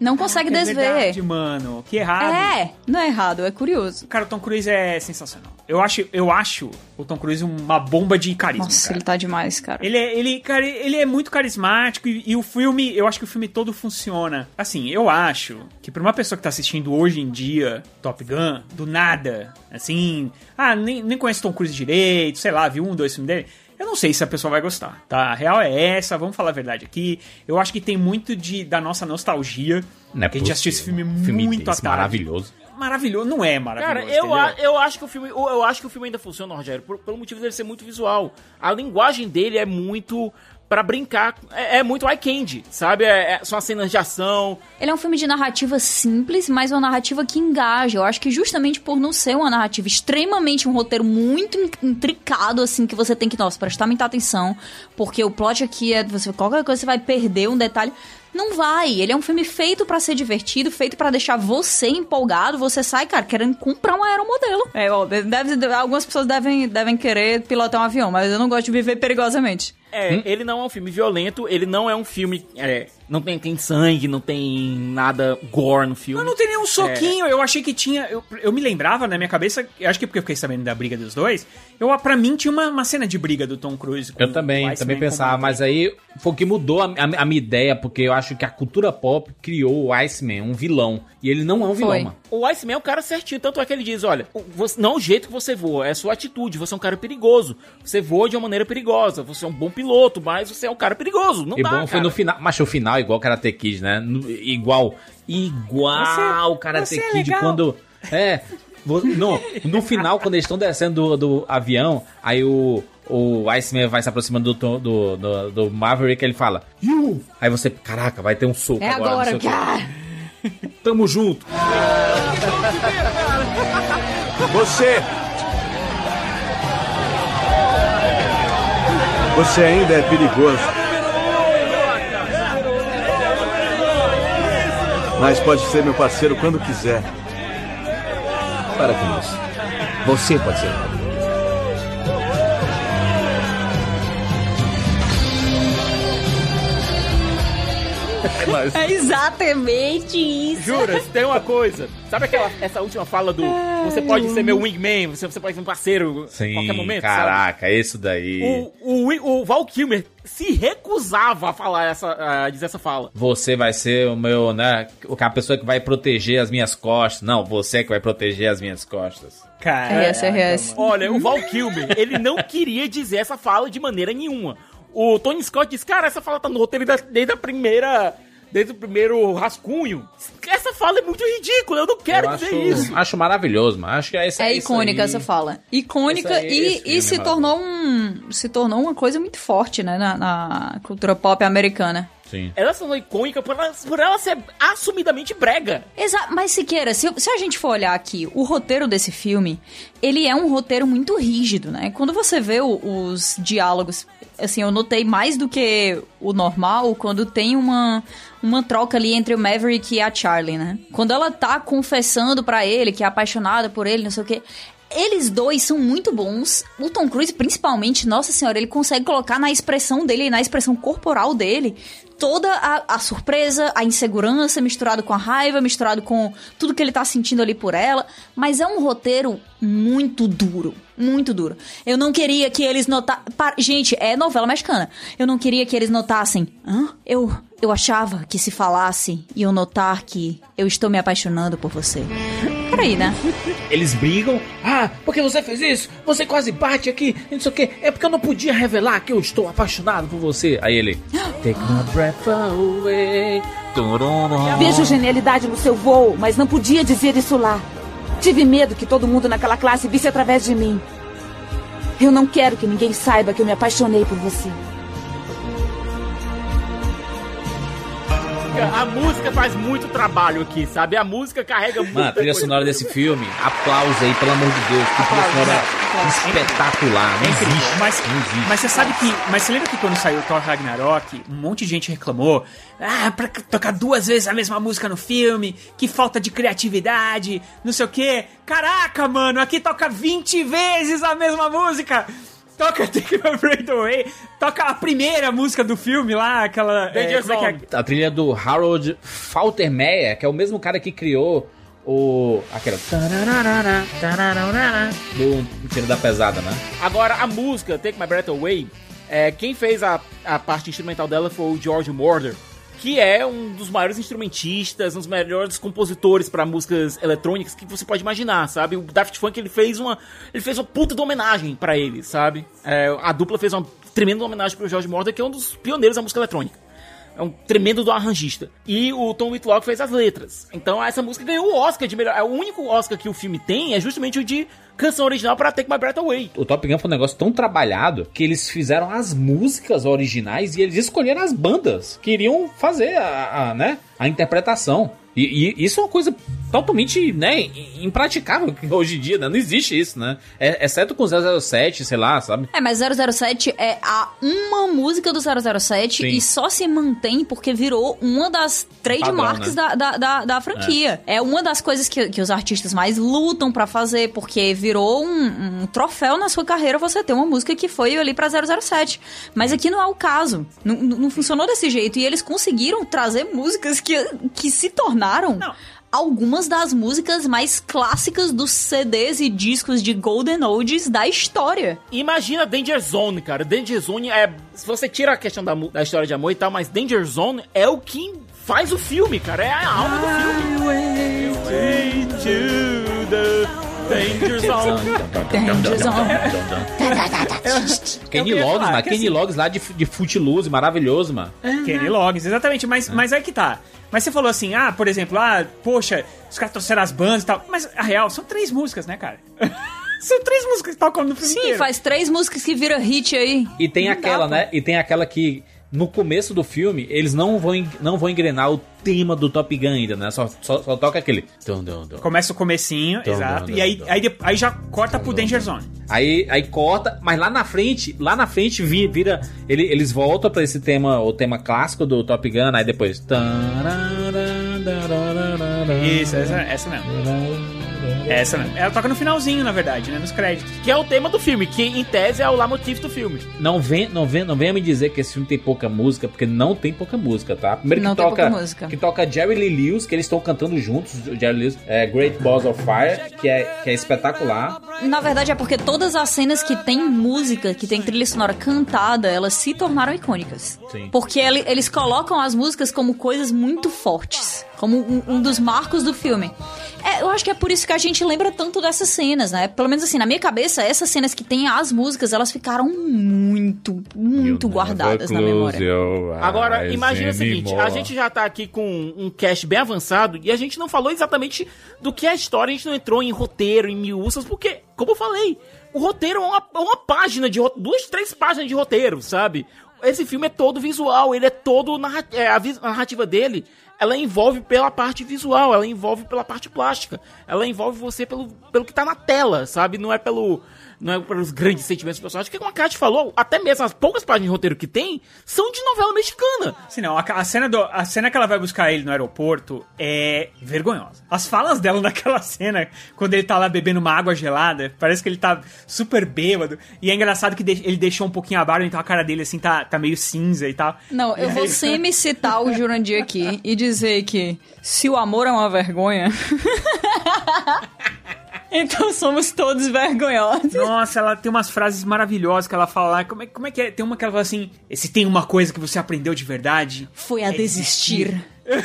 Não consegue É desver. verdade, mano. Que errado. É, não é errado, é curioso. Cara, o Tom Cruise é sensacional. Eu acho, eu acho o Tom Cruise uma bomba de carisma. Nossa, cara. ele tá demais, cara. Ele é, ele, cara, ele é muito carismático e, e o filme, eu acho que o filme todo funciona. Assim, eu acho que pra uma pessoa que tá assistindo hoje em dia Top Gun, do nada, assim, ah, nem, nem conhece Tom Cruise direito, sei lá, viu um, dois filmes dele. Eu não sei se a pessoa vai gostar, tá? A real é essa, vamos falar a verdade aqui. Eu acho que tem muito de, da nossa nostalgia. Não é que a gente assistiu esse filme Filme muito desse à tarde. maravilhoso. Maravilhoso, não é Cara, maravilhoso. eu, entendeu? a- eu acho que o filme, eu acho que o filme ainda funciona, Rogério, por- pelo motivo dele ser muito visual. A linguagem dele é muito pra brincar, é, é muito eye candy, sabe? É- é- são as cenas de ação. Ele é um filme de narrativa simples, mas uma narrativa que engaja. Eu acho que justamente por não ser uma narrativa extremamente um roteiro muito in- intricado, assim, que você tem que, nossa, prestar muita atenção, porque o plot aqui é você qualquer coisa você vai perder um detalhe. Não vai. Ele é um filme feito pra ser divertido, feito pra deixar você empolgado. Você sai, cara, querendo comprar um aeromodelo. É, ó, deve, algumas pessoas devem, devem querer pilotar um avião, mas eu não gosto de viver perigosamente. É, ele não é um filme violento, ele não é um filme. é, não tem, tem sangue, não tem nada gore no filme. Mas não tem nenhum soquinho. Eu achei que tinha. Eu, eu me lembrava na minha cabeça, eu acho que porque eu fiquei sabendo da briga dos dois. Eu, pra mim tinha uma, uma cena de briga do Tom Cruise. com Eu também, também pensava, mas aí foi o que mudou a, a- a minha ideia, porque eu acho que a cultura pop criou o Iceman, um vilão. E ele não é um vilão, Foi. mano. O Iceman é o cara certinho, tanto é que ele diz, olha, você- não é o jeito que você voa, é a sua atitude, você é um cara perigoso. Você voa de uma maneira perigosa, você é um bom piloto, mas você é um cara perigoso, não E dá, bom foi cara. no final, mas o final é igual Karate Kid, né? No- igual, igual Você- Karate você é Kid legal. quando é, no, no final quando eles estão descendo do, do avião, aí o o Iceman vai se aproximando do, do, do, do Maverick, ele fala, you! Aí você, caraca, vai ter um soco É agora. agora, o. Tamo junto. Você! Você ainda é perigoso. Mas pode ser meu parceiro quando quiser. Para com isso. Você pode ser. É exatamente isso. Jura, tem uma coisa. Sabe aquela, essa última fala do você pode ser meu wingman, você, você pode ser um parceiro a qualquer momento, sabe? caraca, isso daí. O, o, o Val Kilmer se recusava a falar essa, a dizer essa fala. Você vai ser o meu, né? A pessoa que vai proteger as minhas costas. Não, você que vai proteger as minhas costas. Cara, RS, RS. Olha, o Val Kilmer, ele não queria dizer essa fala de maneira nenhuma. O Tony Scott disse, cara, essa fala tá no roteiro da- desde a primeira... Desde o primeiro rascunho. Essa fala é muito ridícula, eu não quero Eu dizer acho, isso. acho maravilhoso, mano. Acho que é isso É icônica aí. essa fala. Icônica Essa aí, e, e se é tornou um. Se tornou uma coisa muito forte, né? Na, na cultura pop americana. Sim. Ela se tornou icônica por ela, por ela ser assumidamente brega. Exato, mas Siqueira, se, se a gente for olhar aqui, o roteiro desse filme, ele é um roteiro muito rígido, né? Quando você vê o- os diálogos, assim, eu notei mais do que o normal quando tem uma, uma troca ali entre o Maverick e a Charlie, né? Quando ela tá confessando pra ele que é apaixonada por ele, não sei o quê. Eles dois são muito bons. O Tom Cruise, principalmente, nossa senhora, ele consegue colocar na expressão dele e na expressão corporal dele toda a, a surpresa, a insegurança, misturado com a raiva, misturado com tudo que ele tá sentindo ali por ela. Mas é um roteiro muito duro. Muito duro. Eu não queria que eles notassem. Gente, é novela mexicana. Eu não queria que eles notassem. Hã? Eu. Eu achava que se falasse iam notar que eu estou me apaixonando por você. Peraí, né? Eles brigam. Ah, porque você fez isso? Você quase bate aqui, não sei o quê. É porque eu não podia revelar que eu estou apaixonado por você. Aí ele. Take my breath away. Vejo genialidade no seu voo, mas não podia dizer isso lá. Tive medo que todo mundo naquela classe visse através de mim. Eu não quero que ninguém saiba que eu me apaixonei por você. A música faz muito trabalho aqui, sabe? A música carrega muito. Mano, a trilha sonora desse filme, aplausos aí, pelo amor de Deus. Que trilha sonora espetacular. Não existe. Mas, não existe. mas você sabe que. Mas você lembra que quando saiu Thor Ragnarok, um monte de gente reclamou. Ah, pra tocar duas vezes a mesma música no filme, que falta de criatividade, não sei o quê. Caraca, mano, aqui toca 20 vezes a mesma música! Toca Take My Breath Away, toca a primeira música do filme lá, aquela. É que é? A trilha do Harold Faltermeyer, que é o mesmo cara que criou o. aquela. Do Tiro da Pesada, né? Agora, a música Take My Breath Away, é, quem fez a, a parte instrumental dela foi o George Moroder, que é um dos maiores instrumentistas, um dos melhores compositores para músicas eletrônicas que você pode imaginar, sabe? O Daft Punk ele fez uma, ele fez uma puta de homenagem para ele, sabe? É, a dupla fez uma tremenda homenagem pro George Moroder, que é um dos pioneiros da música eletrônica. É um tremendo do arranjista. E o Tom Whitlock fez as letras. Então essa música ganhou o Oscar de melhor. É o único Oscar que o filme tem é justamente o de canção original para Take My Breath Away. O Top Gun foi um negócio tão trabalhado que eles fizeram as músicas originais e eles escolheram as bandas que iriam fazer a, a, né, a interpretação. E, e isso é uma coisa totalmente, né, impraticável hoje em dia, né? Não existe isso, né? É, exceto com 007, sei lá, sabe? É, mas 007 é a uma música do 007 Sim. e só se mantém porque virou uma das trademarks Padrão, né? da, da, da, da franquia. É. uma das coisas que, que os artistas mais lutam pra fazer, porque virou um, um troféu na sua carreira você ter uma música que foi ali pra 007. Mas aqui não é o caso. Não, não funcionou desse jeito. E eles conseguiram trazer músicas que, que se tornaram. Algumas das músicas mais clássicas dos CDs e discos de Golden Oldies da história. Imagina Danger Zone, cara. Danger Zone é. Se você tira a questão da, da história de amor e tal, mas Danger Zone é o que faz o filme, cara. É a alma do filme. Danger Zone. Danger Zone. Kenny Loggins, mano. Kenny assim- Loggins lá de, de Footloose, maravilhoso, mano. Kenny Loggins, exatamente, mas, mas aí que tá. Mas você falou assim, ah, por exemplo, ah, poxa, os caras trouxeram as bandas e tal. Mas a real, são três músicas, né, cara? são três músicas que tocam no filme Sim, inteiro. faz três músicas que vira hit aí. E tem Não dá, aquela, pô. né? E tem aquela que no começo do filme eles não vão, não vão engrenar o tema do Top Gun ainda, né? Só, só, só toca aquele. Dum, dum, dum. Começa o comecinho, exato, e aí, aí, aí já corta pro Danger Zone. Aí, aí corta, mas lá na frente, lá na frente vi- vira. ele- eles voltam pra esse tema, o tema clássico do Top Gun, aí depois. Isso, essa, essa mesmo. É essa mesmo. Ela toca no finalzinho, na verdade, né? Nos créditos. Que é o tema do filme, que em tese é o leitmotiv do filme. Não, vem, não, vem, não venha me dizer que esse filme tem pouca música, porque não tem pouca música, tá? Primeiro Não que tem toca, pouca música. que toca Jerry Lee Lewis, que eles estão cantando juntos, o Jerry Lewis, é Great Balls of Fire, que é, que é espetacular. Na verdade é porque todas as cenas que tem música, que tem trilha sonora cantada, elas se tornaram icônicas. Sim. Porque ele- eles colocam as músicas como coisas muito fortes. Como um, um dos marcos do filme. É, eu acho que é por isso que a gente lembra tanto dessas cenas, né? Pelo menos assim, na minha cabeça, essas cenas que tem as músicas, elas ficaram muito, muito guardadas na memória. Agora, imagina o seguinte, a gente já tá aqui com um cast bem avançado e a gente não falou exatamente do que é a história, a gente não entrou em roteiro, em miúças, porque, como eu falei, o roteiro é uma, é uma página de roteiro, duas, três páginas de roteiro, sabe? Esse filme é todo visual, ele é todo narra é, a narrativa dele, ela envolve pela parte visual, ela envolve pela parte plástica, ela envolve você pelo, pelo que tá na tela, sabe? Não é pelo não é pelos grandes sentimentos personagem, que como a Kat falou, até mesmo as poucas páginas de roteiro que tem são de novela mexicana. Assim, não, a, a cena do, a cena que ela vai buscar ele no aeroporto é vergonhosa. As falas dela naquela cena, quando ele tá lá bebendo uma água gelada, parece que ele tá super bêbado. E é engraçado que de- ele deixou um pouquinho a barba, então a cara dele, assim, tá, tá meio cinza e tal. Não, eu vou sempre citar o Jurandir aqui e dizer que se o amor é uma vergonha. então somos todos vergonhosos. Nossa, ela tem umas frases maravilhosas que ela fala. Como é, como é que é? Tem uma que ela fala assim: se tem uma coisa que você aprendeu de verdade. Foi a é desistir.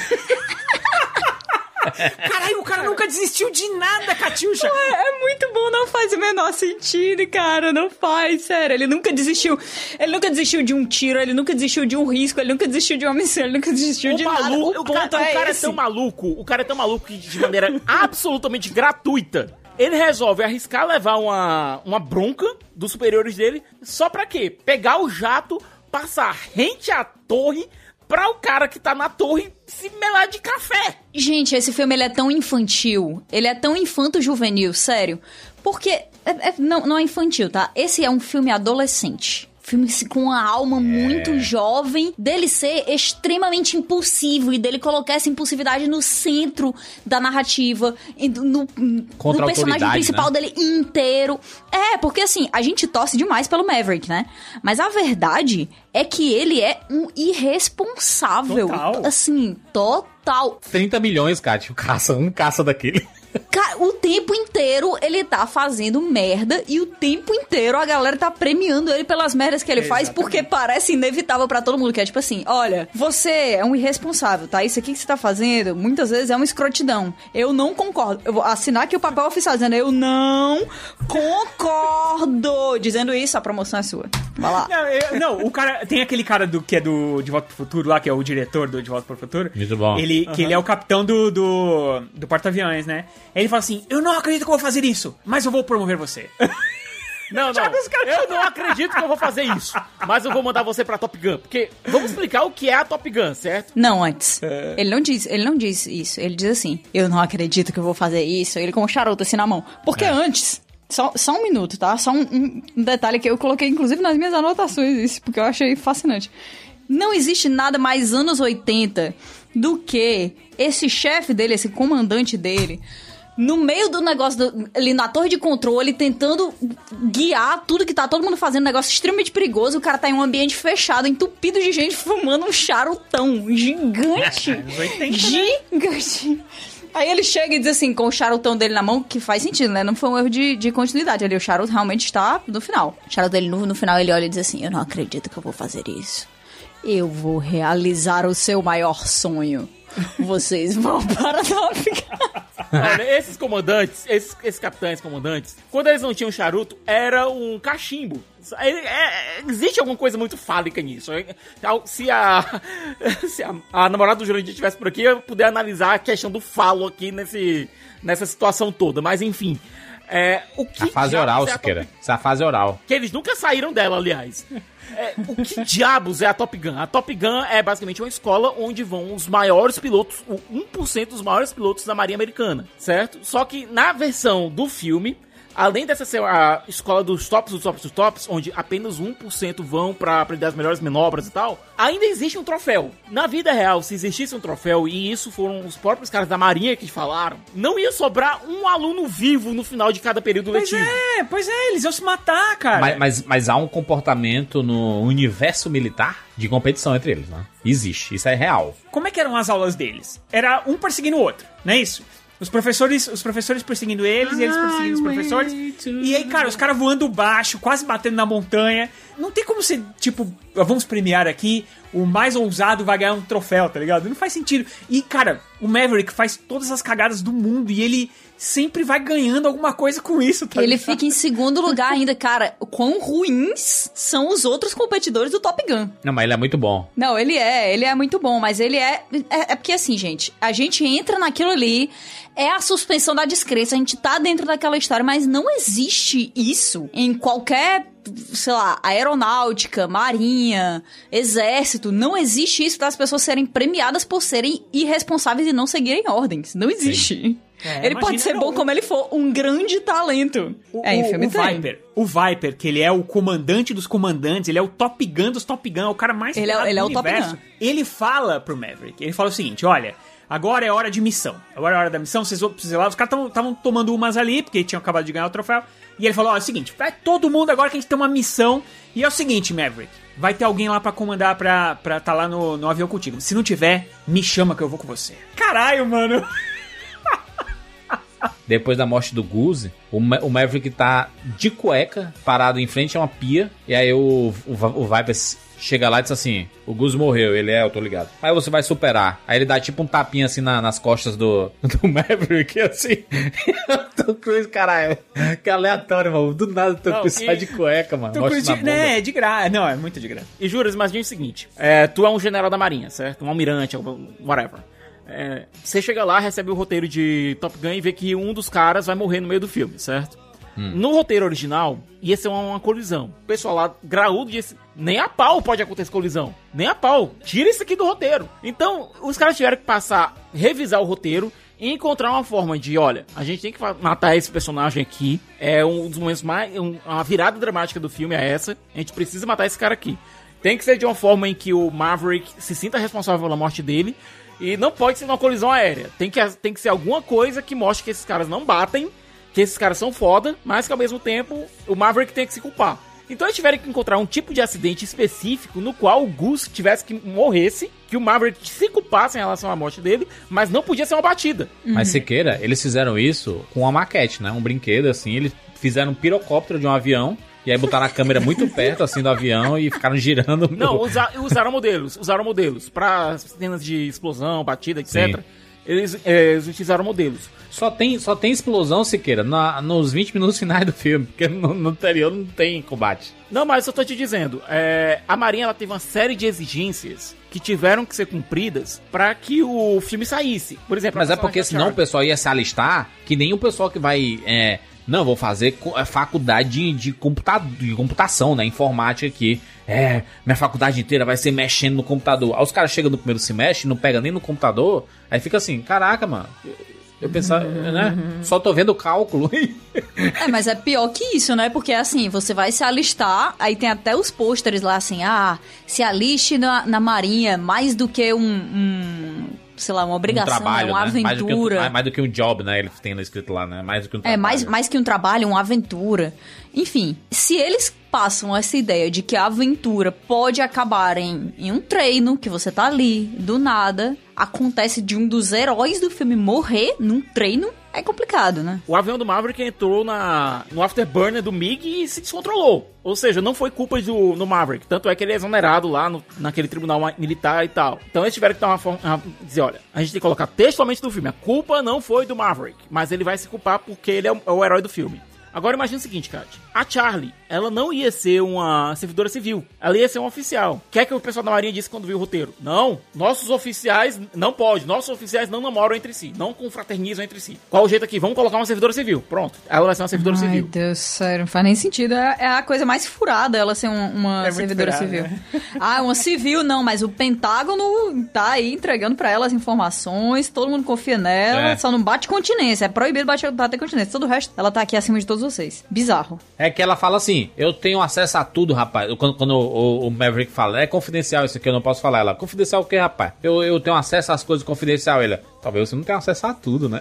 Caralho, o cara nunca desistiu de nada, Catiuxa. É, é muito bom, não faz o menor sentido, cara. Não faz, sério. Ele nunca desistiu. Ele nunca desistiu de um tiro, ele nunca desistiu de um risco, ele nunca desistiu de uma missão, ele nunca desistiu O de nada. maluco, O o, ponto cara, o é cara é esse. tão maluco, o cara é tão maluco que de maneira absolutamente gratuita, ele resolve arriscar levar uma, uma bronca dos superiores dele, só pra quê? Pegar o jato, passar rente à torre, pra o cara que tá na torre se melar de café. Gente, esse filme ele é tão infantil. Ele é tão infanto-juvenil, sério. Porque. é- é- não, não é infantil, tá? Esse é um filme adolescente. Filme assim, com uma alma muito jovem, dele ser extremamente impulsivo e dele colocar essa impulsividade no centro da narrativa, e do- no, no personagem principal né? dele inteiro. É, porque assim, a gente torce demais pelo Maverick, né? Mas a verdade é que ele é um irresponsável. Total. Assim, total. 30 milhões, Kat, o caça, um caça daquele. Cara, o tempo inteiro ele tá fazendo merda e o tempo inteiro a galera tá premiando ele pelas merdas que ele faz porque parece inevitável pra todo mundo. Que é tipo assim: olha, você é um irresponsável, tá? Isso aqui que você tá fazendo muitas vezes é uma escrotidão. Eu não concordo. Eu vou assinar aqui o papel oficial dizendo: eu não concordo. Dizendo isso, a promoção é sua. Vai lá. Não, eu- não, o cara. Tem aquele cara do que é do De Volta pro Futuro lá, que é o diretor do De Volta pro Futuro. Muito bom. Ele, Que ele é o capitão do, do, do porta-aviões, né? Ele fala assim: Eu não acredito que eu vou fazer isso, mas eu vou promover você. Não, não. Eu não acredito que eu vou fazer isso. Mas eu vou mandar você pra Top Gun. Porque vamos explicar o que é a Top Gun, certo? Não, antes. Ele não diz, ele não diz isso. Ele diz assim: Eu não acredito que eu vou fazer isso. Ele com um charuto assim na mão. Porque antes. Só, só um minuto, tá? Só um, um- um detalhe que eu coloquei, inclusive, nas minhas anotações, isso, porque eu achei fascinante. Não existe nada mais anos 80 do que esse chefe dele, esse comandante dele, no meio do negócio, do- ali na torre de controle, tentando guiar tudo que tá todo mundo fazendo, um negócio extremamente perigoso. O cara tá em um ambiente fechado, entupido de gente fumando um charutão gigante. Anos 80, né? Gigante. Aí ele chega e diz assim, com o charutão dele na mão, que faz sentido, né? Não foi um erro de, de continuidade. Ali o charuto realmente está no final. O charuto dele no, no final ele olha e diz assim: Eu não acredito que eu vou fazer isso. Eu vou realizar o seu maior sonho. Vocês vão para a Top Gun. Olha, esses comandantes, esses, esses capitães comandantes, quando eles não tinham charuto, era um cachimbo. É- é- existe alguma coisa muito fálica nisso. Se a, se a, a namorada do Jurandir estivesse por aqui, eu puder analisar a questão do falo aqui nesse, nessa situação toda. Mas enfim. É, o que A fase oral, é Siqueira. Essa é a fase oral. que eles nunca saíram dela, aliás. É, o que diabos é a Top Gun? A Top Gun é basicamente uma escola onde vão os maiores pilotos, o 1% dos maiores pilotos da Marinha Americana, certo? Só que na versão do filme, além dessa ser a escola dos tops, dos tops, dos tops, onde apenas 1% vão pra aprender as melhores manobras e tal, ainda existe um troféu. Na vida real, se existisse um troféu, e isso foram os próprios caras da marinha que falaram, não ia sobrar um aluno vivo no final de cada período Pois letivo. é, pois é, eles iam se matar, cara. Mas, mas, mas há um comportamento no universo militar de competição entre eles, né? Existe, isso é real. Como é que eram as aulas deles? Era um perseguindo o outro, não é isso? Os professores, os professores perseguindo eles e eles perseguindo os professores. E aí, cara, os caras voando baixo, quase batendo na montanha. Não tem como ser, tipo, vamos premiar aqui, o mais ousado vai ganhar um troféu, tá ligado? Não faz sentido. E, cara, o Maverick faz todas as cagadas do mundo e ele sempre vai ganhando alguma coisa com isso, tá Ele ligado? fica em segundo lugar ainda, cara. Quão ruins são os outros competidores do Top Gun. Não, mas ele é muito bom. Não, ele é, ele é muito bom, mas ele é, é. É porque assim, gente, a gente entra naquilo ali, é a suspensão da descrença, a gente tá dentro daquela história, mas não existe isso em qualquer, sei lá, aeronáutica, marinha, exército. Não existe isso das pessoas serem premiadas por serem irresponsáveis e não seguirem ordens. Não existe. É, ele pode imagina, ser bom o- como ele for, um grande talento. O, é, em o- filme o. Viper. O Viper, que ele é o comandante dos comandantes, ele é o Top Gun dos Top Gun, é o cara mais Ele é- ele é do o Top universo. Gun. Ele fala pro Maverick, ele fala o seguinte, olha, agora é hora de missão. Agora é hora da missão, vocês vão precisar lá. Os caras estavam tomando umas ali, porque tinham acabado de ganhar o troféu. E ele falou, ó, é o seguinte, vai todo mundo agora que a gente tem uma missão. E é o seguinte, Maverick, vai ter alguém lá pra comandar pra estar tá lá no, no avião contigo. Se não tiver, me chama que eu vou com você. Caralho, mano. Depois da morte do Goose, o, Ma- o Maverick tá de cueca, parado em frente a uma pia. E aí o, o, o Viper s- chega lá e diz assim: O Goose morreu. Ele é, eu tô ligado. Aí você vai superar. Aí ele dá tipo um tapinha assim na- nas costas do, do Maverick, assim. Tom Cruise, caralho. Que aleatório, mano. Do nada Tom Não, Cruise e- sai de cueca, mano. Tom Cruise na de, né, é de graça. Não, é muito de graça. E juras, imagine o seguinte: é, tu é um general da marinha, certo? Um almirante, whatever. É, você chega lá, recebe o roteiro de Top Gun e vê que um dos caras vai morrer no meio do filme, certo? No roteiro original, ia ser uma, uma colisão. O pessoal lá, graúdo, disse: nem a pau pode acontecer colisão. Nem a pau. Tira isso aqui do roteiro. Então, os caras tiveram que passar, revisar o roteiro e encontrar uma forma de: olha, a gente tem que matar esse personagem aqui. É um dos momentos mais. um- uma virada dramática do filme é essa. A gente precisa matar esse cara aqui. Tem que ser de uma forma em que o Maverick se sinta responsável pela morte dele. E não pode ser uma colisão aérea. Tem que, tem que ser alguma coisa que mostre que esses caras não batem, que esses caras são foda, mas que ao mesmo tempo o Maverick tem que se culpar. Então eles tiveram que encontrar um tipo de acidente específico no qual o Gus tivesse que morresse, que o Maverick se culpasse em relação à morte dele, mas não podia ser uma batida. Mas se queira, eles fizeram isso com uma maquete, né? Um brinquedo assim. Eles fizeram um pirocóptero de um avião. E aí botaram a câmera muito perto assim do avião e ficaram girando. Não, usa- usaram modelos, usaram modelos para cenas de explosão, batida, etc. Sim. Eles, é, eles utilizaram modelos. Só tem, só tem explosão, Siqueira, na, nos 20 minutos finais do filme, porque no, no anterior não tem combate. Não, mas eu tô te dizendo, é, a Marinha ela teve uma série de exigências que tiveram que ser cumpridas para que o filme saísse. Por exemplo, Mas é porque senão o pessoal ia se alistar, que nem o pessoal que vai. É, não, vou fazer é, faculdade de, de computação, né? Informática aqui. É, minha faculdade inteira vai ser mexendo no computador. Aí os caras chegam no primeiro semestre, não pega nem no computador. Aí fica assim, caraca, mano. Eu pensava, né? Só tô vendo o cálculo. É, mas é pior que isso, né? Porque assim, você vai se alistar, aí tem até os pôsteres lá assim, ah, se aliste na, na marinha mais do que um, um, sei lá, uma um obrigação, trabalho, é uma né? Mais do, que, aventura. um- mais, do que um job, né? Ele tem escrito lá, né? Mais do que um É, trabalho. mais, mais que um trabalho, uma aventura. Enfim, se eles passam essa ideia de que a aventura pode acabar em, em um treino, que você tá ali, do nada, acontece de um dos heróis do filme morrer num treino, é complicado, né? O avião do Maverick entrou na, no afterburner do MiG e se descontrolou. Ou seja, não foi culpa do no Maverick. Tanto é que ele é exonerado lá no, naquele tribunal militar e tal. Então eles tiveram que dar uma forma. dizer: olha, a gente tem que colocar textualmente no filme. A culpa não foi do Maverick, mas ele vai se culpar porque ele é o, é o herói do filme. Agora imagina o seguinte, Kat. A Charlie, ela não ia ser uma servidora civil. Ela ia ser um oficial. O que é que o pessoal da Marinha disse quando viu o roteiro? Não, nossos oficiais não pode. Nossos oficiais não namoram entre si. Não confraternizam entre si. Qual o jeito aqui? Vamos colocar uma servidora civil. Pronto. Ela vai ser uma servidora Ai, civil. Deus, sério, não faz nem sentido. É, é a coisa mais furada ela ser um- uma É servidora furada, civil. né? Ah, uma civil não, mas o Pentágono tá aí entregando pra ela as informações, todo mundo confia nela, É. só não bate continência. É proibido bater, bater continência. Todo o resto, ela tá aqui acima de todos vocês. Bizarro. É que ela fala assim: eu tenho acesso a tudo, rapaz. Quando, quando o, o Maverick fala, é confidencial isso aqui, eu não posso falar. Ela, confidencial o quê, rapaz? Eu, eu tenho acesso às coisas confidencial. Ele, talvez você não tenha acesso a tudo, né?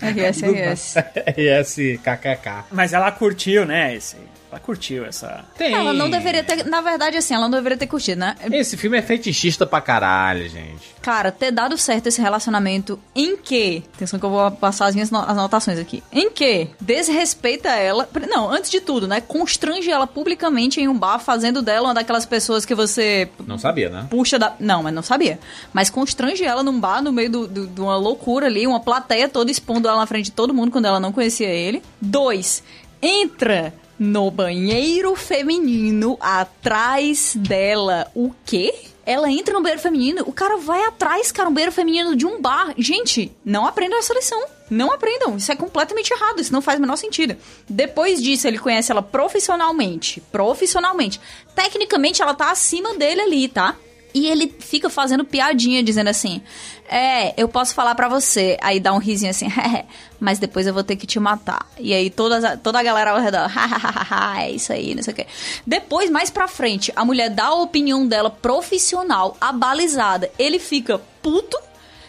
RS, RS. RS, KKK. Mas ela curtiu, né? Esse, ela curtiu essa. Tem. Ela não deveria ter. Na verdade, assim, ela não deveria ter curtido, né? Esse filme é fetichista pra caralho, gente. Cara, ter dado certo esse relacionamento em que. Atenção que eu vou passar as minhas no- anotações aqui. Em que desrespeita ela. Não, antes de tudo, né? Constrange ela publicamente em um bar, fazendo dela uma daquelas pessoas que você Não sabia, né? puxa da. Não, mas não sabia. Mas constrange ela num bar, no meio do- do- de uma loucura ali, uma plateia toda expondo ela na frente de todo mundo quando ela não conhecia ele. Dois, entra no banheiro feminino atrás dela. O quê? Ela entra no banheiro feminino, o cara vai atrás, cara, um banheiro feminino de um bar. Gente, não aprendam essa lição. Não aprendam. Isso é completamente errado. Isso não faz o menor sentido. Depois disso, ele conhece ela profissionalmente. Profissionalmente. Tecnicamente, ela tá acima dele ali, tá? E ele fica fazendo piadinha, dizendo assim: É, eu posso falar pra você. Aí dá um risinho assim: É, mas depois eu vou ter que te matar. E aí toda, toda a galera ao redor: É isso aí, não sei o quê. Depois, mais pra frente, a mulher dá a opinião dela profissional, abalizada. Ele fica puto.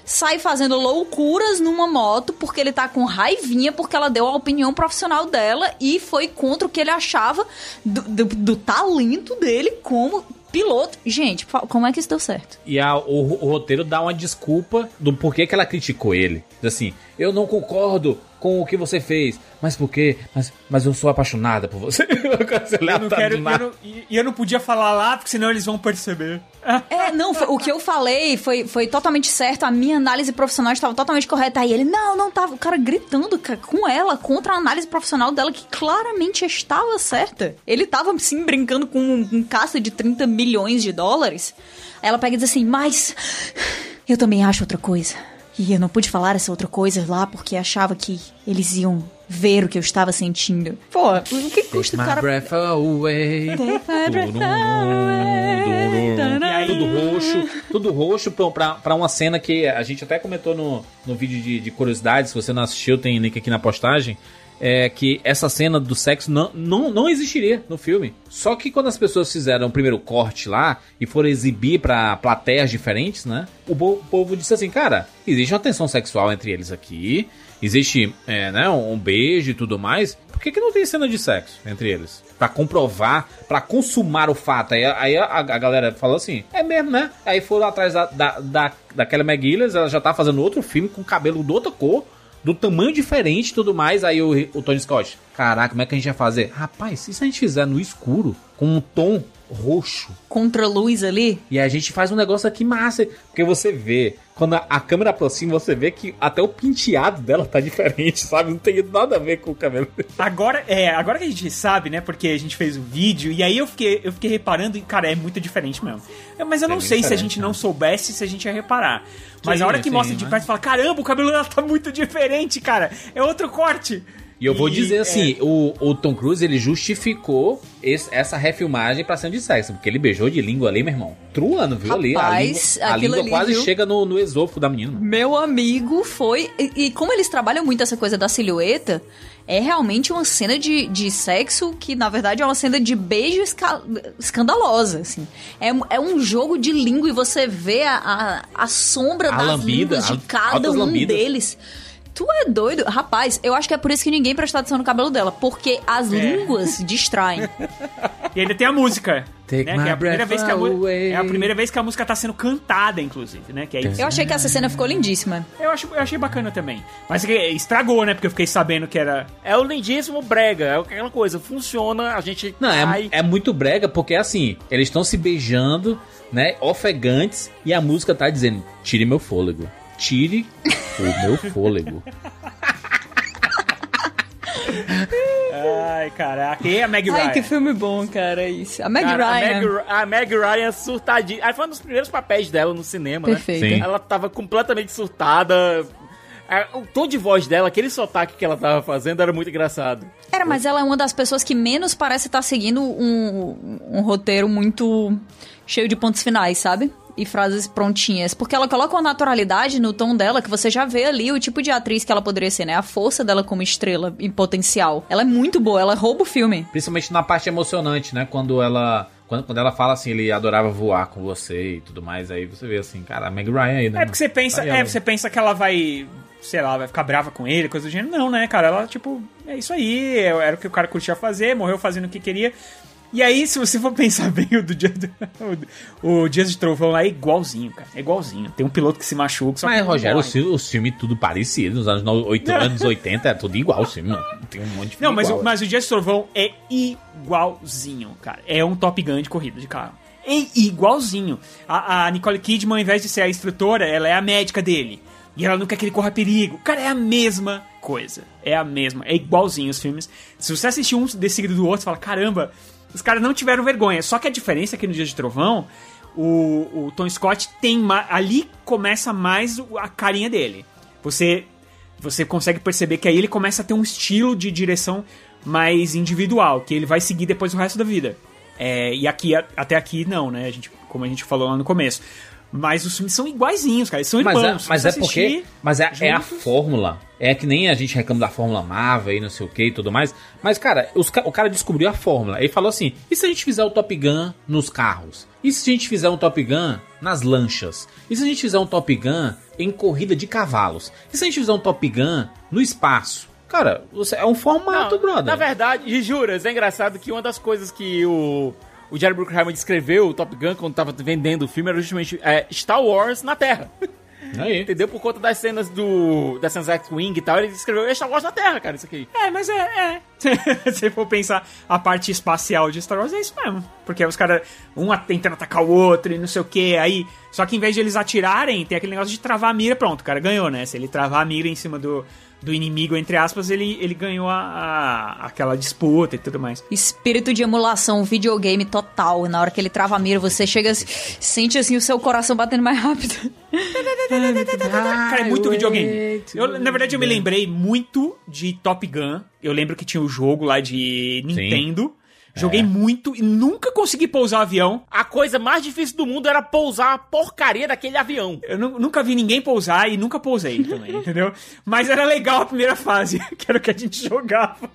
Sai fazendo loucuras numa moto porque ele tá com raivinha porque ela deu a opinião profissional dela e foi contra o que ele achava do, do- do talento dele como piloto. Gente, como é que isso deu certo? E a- o, o roteiro dá uma desculpa do porquê que ela criticou ele. Diz assim, eu não concordo com o que você fez. Mas por quê? Mas, mas eu sou apaixonada por você. Eu não quero. eu não- e eu não podia falar lá, porque senão eles vão perceber. É, não, foi- o que eu falei foi, foi totalmente certo, a minha análise profissional estava totalmente correta. Aí ele, não, não tava, o cara gritando com ela contra a análise profissional dela, que claramente estava certa. Ele tava, sim, brincando com um, um caça de 30 milhões de dólares. Aí ela pega e diz assim, mas eu também acho outra coisa. E eu não pude falar essa outra coisa lá porque achava que eles iam ver o que eu estava sentindo. Pô, o que custa o My cara... breath away. Take my breath away. Tudo roxo, tudo roxo pra, pra, pra uma cena que a gente até comentou no, no vídeo de, de curiosidades. Se você não assistiu, tem link aqui na postagem. É que essa cena do sexo não, não, não existiria no filme. Só que quando as pessoas fizeram o primeiro corte lá e foram exibir pra plateias diferentes, né? O bo- povo disse assim: cara, existe uma tensão sexual entre eles aqui. Existe é, né, um beijo e tudo mais. Por que, que não tem cena de sexo entre eles? Pra comprovar, pra consumar o fato. Aí, aí a, a galera falou assim: é mesmo, né? Aí foram atrás da, da, da, daquela McGillis, ela já tá fazendo outro filme com cabelo de outra cor, do tamanho diferente e tudo mais. Aí o, o Tony Scott: caraca, como é que a gente vai fazer? Rapaz, e se a gente fizer no escuro, com um tom roxo? Contra a luz ali. E a gente faz um negócio aqui massa. Porque você vê, quando a, a câmera aproxima, você vê que até o penteado dela tá diferente, sabe? Não tem nada a ver com o cabelo. Agora, é, agora que a gente sabe, né? Porque a gente fez o vídeo, e aí eu fiquei, eu fiquei reparando, e, cara, é muito diferente mesmo. É, Mas eu É não sei se a gente né? não soubesse, se a gente ia reparar. Mas Sim, a hora que sim, mostra de mas- perto, fala, caramba, o cabelo dela tá muito diferente, cara. É outro corte. E eu vou E, dizer é, assim, o, o Tom Cruise, ele justificou esse- essa refilmagem pra cena de sexo. Porque ele beijou de língua ali, meu irmão. Truando, viu ali? A língua, a língua ali, quase viu? chega no, no esôfago da menina. Meu amigo foi. E, e como eles trabalham muito essa coisa da silhueta, é realmente uma cena de, de sexo que, na verdade, é uma cena de beijo esca- escandalosa, assim. É, é um jogo de língua e você vê a, a, a sombra A das lambida, línguas de cada um lambidas. deles. Tu é doido? Rapaz, eu acho que é por isso que ninguém presta atenção no cabelo dela. Porque as É. línguas distraem. E ainda tem a música. Take né, my que é, a primeira vez que a, away. é a primeira vez que a música tá sendo cantada, inclusive, né? Que é isso. Eu achei que essa cena ficou lindíssima. Eu, acho, eu achei bacana também. Mas que estragou, né? Porque eu fiquei sabendo que era. É o lindíssimo brega, é aquela coisa, funciona, a gente Não, cai. é, é muito brega, porque assim, eles estão se beijando, né? Ofegantes, e a música tá dizendo: tire meu fôlego. Tire o meu fôlego. Ai, caraca. E a Meg Ryan? Ai, que filme bom, cara, isso. A Meg Cara, Ryan. A Meg, a Meg Ryan surtadinha. Aí foi um dos primeiros papéis dela no cinema, Perfeito. né? Sim. Ela tava completamente surtada. É, O tom de voz dela, aquele sotaque que ela tava fazendo era muito engraçado. Era, mas ela é uma das pessoas que menos parece estar seguindo um, um roteiro muito cheio de pontos finais, sabe? E frases prontinhas. Porque ela coloca uma naturalidade no tom dela que você já vê ali o tipo de atriz que ela poderia ser, né? A força dela como estrela em potencial. Ela é muito boa, ela rouba o filme. Principalmente na parte emocionante, né? Quando ela. Quando, quando ela fala assim, ele adorava voar com você e tudo mais, aí você vê assim, cara, a Meg Ryan aí, né? É porque você pensa, Aí é, ela- você pensa que ela vai, sei lá, vai ficar brava com ele, coisa do gênero. Não, né, cara? Ela, tipo, é isso aí, é- era o que o cara curtia fazer, morreu fazendo o que queria. E aí, se você for pensar bem, o do dia do, o, o Dias de Trovão lá é igualzinho, cara. É igualzinho. Tem um piloto que se machuca, só Mas, não Rogério, os filmes, os filmes tudo parecido. Nos anos, no- oito- anos 80 é tudo igual o filme, mano. Tem um monte de filme Não, mas, igual. o- mas o Dias de Trovão é igualzinho, cara. É um Top Gun de corrida de carro. É igualzinho. A, a Nicole Kidman, ao invés de ser a instrutora, ela é a médica dele. E ela não quer que ele corra perigo. Cara, é a mesma coisa. É a mesma. É igualzinho os filmes. Se você assistir um desse seguido do outro, você fala, caramba, os caras não tiveram vergonha. Só que a diferença é que no Dia de Trovão, o, o Tom Scott tem... Ali começa mais a carinha dele. Você você consegue perceber que aí ele começa a ter um estilo de direção mais individual, que ele vai seguir depois o resto da vida. É, e aqui, até aqui, não, né? A gente, como a gente falou lá no começo. Mas os filmes são iguaizinhos, cara. Eles são Mas irmãos. é, Se mas é porque. Mas é, é a fórmula. É que nem a gente reclama da fórmula Marvel e não sei o que e tudo mais. Mas, cara, os o cara descobriu a fórmula. Ele falou assim: e se a gente fizer o Top Gun nos carros? E se a gente fizer um Top Gun nas lanchas? E se a gente fizer um Top Gun em corrida de cavalos? E se a gente fizer um Top Gun no espaço? Cara, você- é um formato, Não, brother. Na verdade, e juras, é engraçado que uma das coisas que o, o Jerry Bruckheimer descreveu o Top Gun quando tava vendendo o filme era justamente é, Star Wars na Terra. Aí. Entendeu? Por conta das cenas do. das cenas X-Wing e tal, ele descreveu Star Wars na Terra, cara, isso aqui. É, mas é, é. Se for pensar a parte espacial de Star Wars, é isso mesmo. Porque os caras, um tentando atacar o outro e não sei o que, aí. Só que em vez de eles atirarem, tem aquele negócio de travar a mira, pronto, o cara ganhou, né? Se ele travar a mira em cima do, do inimigo, entre aspas, ele, ele ganhou a, a- aquela disputa e tudo mais. Espírito de emulação, videogame total. Na hora que ele trava a mira, você chega, sente assim o seu coração batendo mais rápido. Cara, é muito videogame. Eu, na verdade, eu me lembrei muito de Top Gun. Eu lembro que tinha o jogo lá de Nintendo. Joguei muito e nunca consegui pousar o avião. A coisa mais difícil do mundo era pousar a porcaria daquele avião. Eu nu- nunca vi ninguém pousar e nunca pousei também, entendeu? Mas era legal a primeira fase, que era o que a gente jogava.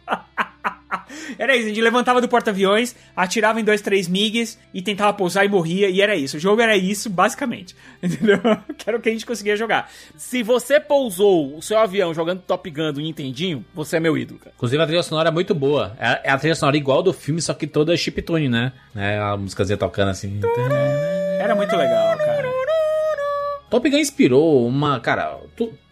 Era isso, a gente levantava do porta-aviões, atirava em dois, três MiGs e tentava pousar e morria, e era isso. O jogo era isso, basicamente. Entendeu? Que era o que a gente conseguia jogar. Se você pousou o seu avião jogando Top Gun do Nintendinho, você é meu ídolo, cara. Inclusive a trilha sonora é muito boa. É, é a trilha sonora igual do filme, só que toda chiptune, né? É a músicazinha tocando assim. Era muito legal, cara. Top Gun inspirou uma, cara,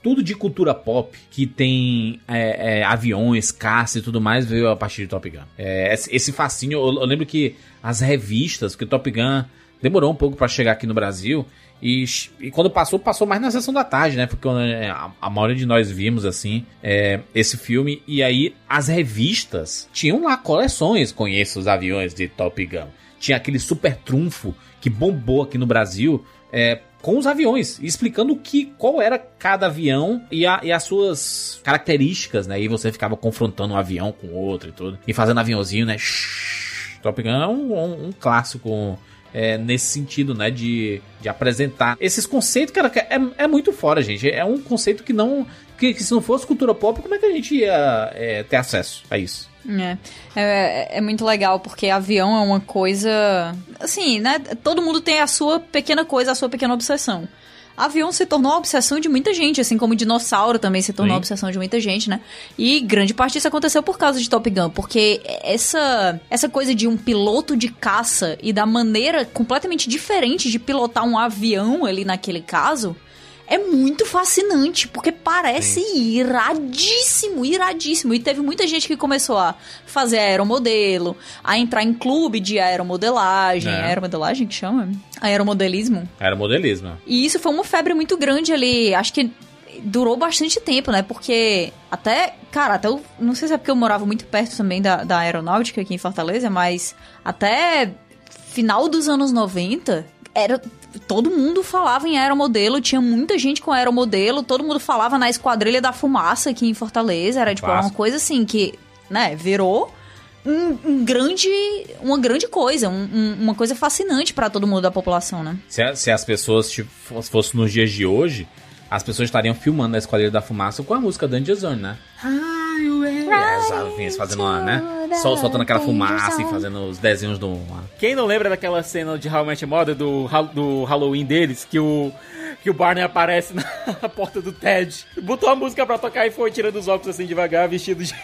tudo de cultura pop que tem é, é, aviões, caça e tudo mais veio a partir de Top Gun. É, esse, fascínio, eu, eu lembro que as revistas, que o Top Gun demorou um pouco pra chegar aqui no Brasil e, e quando passou, passou mais na sessão da tarde, né? Porque é, a, a maioria de nós vimos assim é, esse filme e aí as revistas tinham lá coleções, conheço os aviões de Top Gun. Tinha aquele super trunfo que bombou aqui no Brasil. É, com os aviões, explicando que, qual era cada avião e, a- e as suas características, né? E você ficava confrontando um avião com outro e tudo. E fazendo aviãozinho, né? Shhh. Top Gun é um, um- um clássico é, nesse sentido, né? De, de apresentar esses conceitos, cara, é, é muito fora, gente. É um conceito que não. Que, que se não fosse cultura pop, como é que a gente ia é, ter acesso a isso? É. É, é muito legal, porque avião é uma coisa. Assim, né? Todo mundo tem a sua pequena coisa, a sua pequena obsessão. Avião se tornou uma obsessão de muita gente, assim como dinossauro também se tornou Sim. uma obsessão de muita gente, né? E grande parte disso aconteceu por causa de Top Gun, porque essa essa coisa de um piloto de caça e da maneira completamente diferente de pilotar um avião ali naquele caso, é muito fascinante, porque parece iradíssimo, iradíssimo. E teve muita gente que começou a fazer aeromodelo, a entrar em clube de aeromodelagem. É. Aeromodelagem que chama? Aeromodelismo. Era modelismo. E isso foi uma febre muito grande ali. Acho que durou bastante tempo, né? Porque até, cara, até eu, não sei se é porque eu morava muito perto também da, da aeronáutica aqui em Fortaleza, mas até final dos anos 90, era todo mundo falava em aeromodelo, tinha muita gente com aeromodelo, todo mundo falava na Esquadrilha da Fumaça aqui em Fortaleza, era tipo uma coisa assim que, né, virou um, um grande, uma grande coisa, um, um, uma coisa fascinante para todo mundo da população, né? Se, se as pessoas tipo, fossem nos dias de hoje, as pessoas estariam filmando a Esquadrilha da Fumaça com a música Danger Zone, né? As avinhas fazendo uma, né? Sol, soltando aquela fumaça e fazendo os desenhos do. Quem não lembra daquela cena de How I Met Your Mother, do, do Halloween deles, que o, que o Barney aparece na porta do Ted, botou a música pra tocar e foi tirando os óculos assim devagar, vestido de.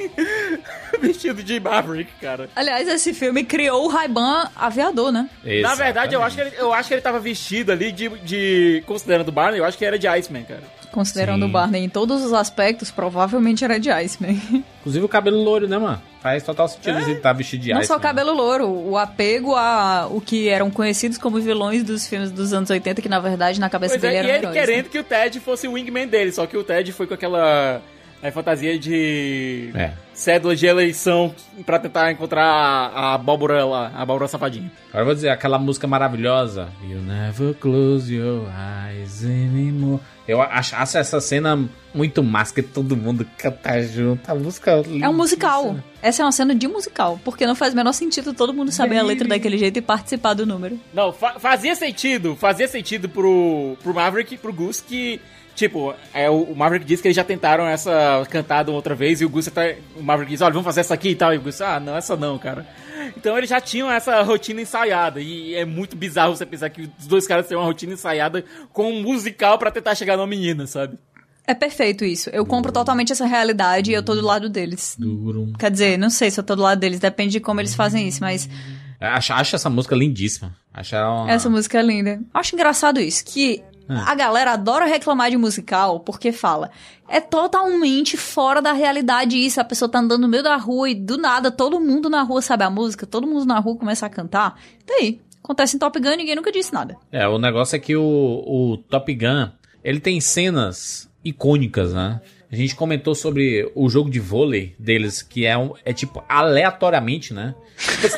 vestido de Maverick, cara. Aliás, esse filme criou o Ray-Ban aviador, né? Exatamente. Na verdade, eu acho, que ele, eu acho que ele tava vestido ali de, de. Considerando o Barney, eu acho que era de Iceman, cara. Considerando Sim. o Barney em todos os aspectos, provavelmente era de Iceman. Inclusive o cabelo louro, né, mano? Faz total sentido é. ele estar tá vestido de Não Iceman. só o cabelo louro, o apego a o que eram conhecidos como vilões dos filmes dos anos 80, que na verdade na cabeça pois dele é, eram E ele heróis, querendo né? que o Ted fosse o wingman dele, só que o Ted foi com aquela é fantasia de é. cédula de eleição pra tentar encontrar a, abóbora lá, a abóbora safadinha. Agora eu vou dizer, aquela música maravilhosa. You never close your eyes anymore. Eu acho, essa cena muito massa, que todo mundo canta junto. A música É um musical. Essa é uma cena de musical, porque não faz o menor sentido todo mundo saber a letra daquele jeito e participar do número. Não, fa fazia sentido, fazia sentido pro, pro Maverick, pro Gus, que Tipo, é, o Maverick disse que eles já tentaram essa cantada outra vez e o Gus tá. O Maverick diz, olha, vamos fazer essa aqui e tal. E o Gus, ah, não, essa não, cara. Então eles já tinham essa rotina ensaiada. E é muito bizarro você pensar que os dois caras têm uma rotina ensaiada com um musical para tentar chegar numa menina, sabe? É perfeito isso. Eu compro totalmente essa realidade e eu tô do lado deles. Duro. Quer dizer, não sei se eu tô do lado deles, depende de como eles fazem isso, mas. Acho, acho essa música lindíssima. Acho uma... Essa música é linda. Acho engraçado isso, que a galera adora reclamar de musical porque fala. É totalmente fora da realidade isso. A pessoa tá andando no meio da rua e do nada todo mundo na rua sabe a música, todo mundo na rua começa a cantar. E aí, acontece em Top Gun e ninguém nunca disse nada. É, o negócio é que o, o Top Gun, ele tem cenas icônicas, né? A gente comentou sobre o jogo de vôlei deles, que é, um, é tipo aleatoriamente, né?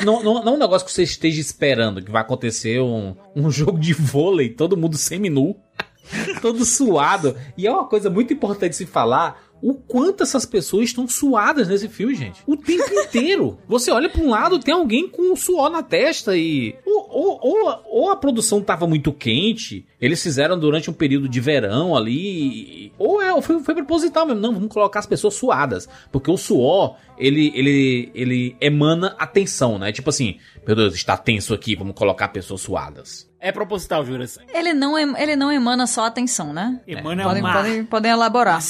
Não, não, não é um negócio que você esteja esperando que vai acontecer um, um jogo de vôlei, todo mundo semi-nu, todo suado. E é uma coisa muito importante se falar o quanto essas pessoas estão suadas nesse filme, gente. O tempo inteiro. Você olha para um lado, tem alguém com suor na testa e. Ou, ou, ou, ou, a produção tava muito quente, eles fizeram durante um período de verão ali. Ou é, foi, foi proposital mesmo. Não, vamos colocar as pessoas suadas. Porque o suor, ele, ele, ele emana atenção, né? Tipo assim, meu Deus, está tenso aqui, vamos colocar pessoas suadas. É proposital, Juras. Ele não, ele não emana só atenção, né? Emana é. podem, uma... podem, podem elaborar.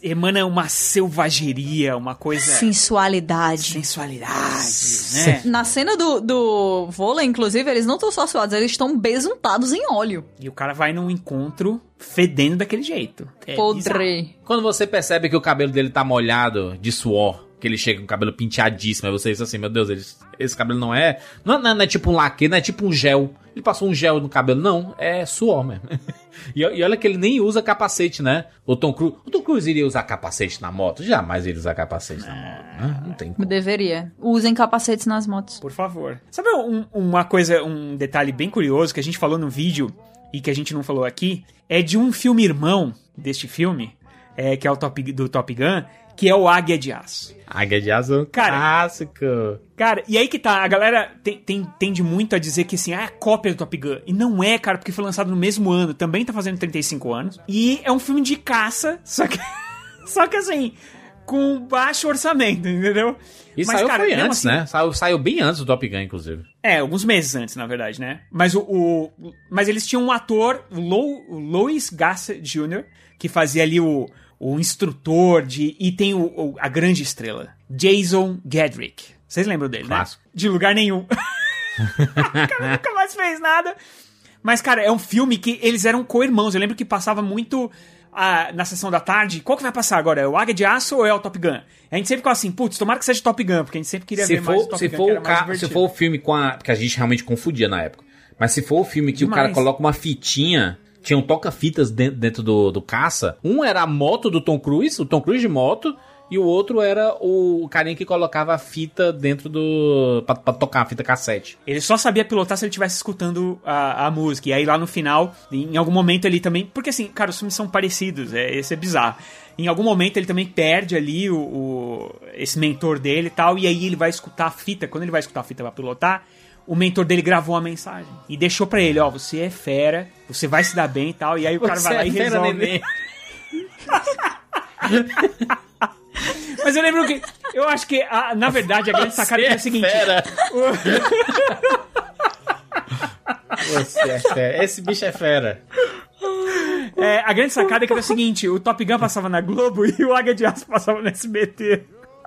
Emana uma selvageria, uma coisa... Sensualidade. Sensualidade, né? Na cena do, do vôlei, inclusive, eles não estão só suados, eles estão besuntados em óleo. E o cara vai num encontro fedendo daquele jeito. É Podre. Quando você percebe que o cabelo dele tá molhado de suor, que ele chega com o cabelo penteadíssimo, aí você diz assim, meu Deus, ele, esse cabelo não é, não é... Não é tipo um laque, não é tipo um gel. Ele passou um gel no cabelo, não, é suor mesmo. e, e, olha que ele nem usa capacete, né? O Tom Cruise, o Tom Cruise iria usar capacete na moto? Jamais iria usar capacete na moto, né? Não tem como. Deveria. Usem capacetes nas motos. Por favor. Sabe um, uma coisa, um detalhe bem curioso que a gente falou no vídeo e que a gente não falou aqui? É de um filme irmão deste filme, é, que é o top, do Top Gun, que é o Águia de Aço. Águia de Aço cara, clássico. Cara, e aí que tá, a galera tem, tem, tende muito a dizer que assim, ah, é cópia do Top Gun. E não é, cara, porque foi lançado no mesmo ano, também tá fazendo 35 anos. E é um filme de caça, só que, só que assim, com baixo orçamento, entendeu? E Mas, saiu cara, foi antes, assim, né? Saiu, saiu bem antes do Top Gun, inclusive. É, alguns meses antes, na verdade, né? Mas o, o mas eles tinham um ator, Lou, Louis Gossett Jr., que fazia ali o o instrutor de. E tem o, o, a grande estrela, Jason Gedrick. Vocês lembram dele, Clássico. né? De lugar nenhum. o cara nunca mais fez nada. Mas, cara, é um filme que eles eram co-irmãos. Eu lembro que passava muito ah, na sessão da tarde. Qual que vai passar agora? É o Águia de Aço ou é o Top Gun? A gente sempre ficava assim, putz, tomara que seja Top Gun, porque a gente sempre queria se ver for, mais Top se Gun. For o ca... Se for o filme com a. Porque a gente realmente confundia na época. Mas se for o filme que Demais. o cara coloca uma fitinha tinham toca-fitas dentro, dentro do, do caça. Um era a moto do Tom Cruise, o Tom Cruise de moto, e o outro era o carinha que colocava a fita dentro do. pra, pra tocar a fita cassete. Ele só sabia pilotar se ele estivesse escutando a, a música. E aí lá no final, em algum momento ele também. Porque assim, cara, os filmes são parecidos, é, esse é bizarro. Em algum momento ele também perde ali o, o- esse mentor dele e tal, e aí ele vai escutar a fita. Quando ele vai escutar a fita pra pilotar, o mentor dele gravou uma mensagem e deixou pra ele: Ó, você é fera, você vai se dar bem e tal. E aí o cara Você vai lá é e resolve. Mas eu lembro que. Eu acho que, a- na verdade, a grande sacada é a seguinte. Fera. Você é fera. Esse bicho é fera. É, a grande sacada é que era o seguinte: o Top Gun passava na Globo e o Águia de Aço passava no SBT.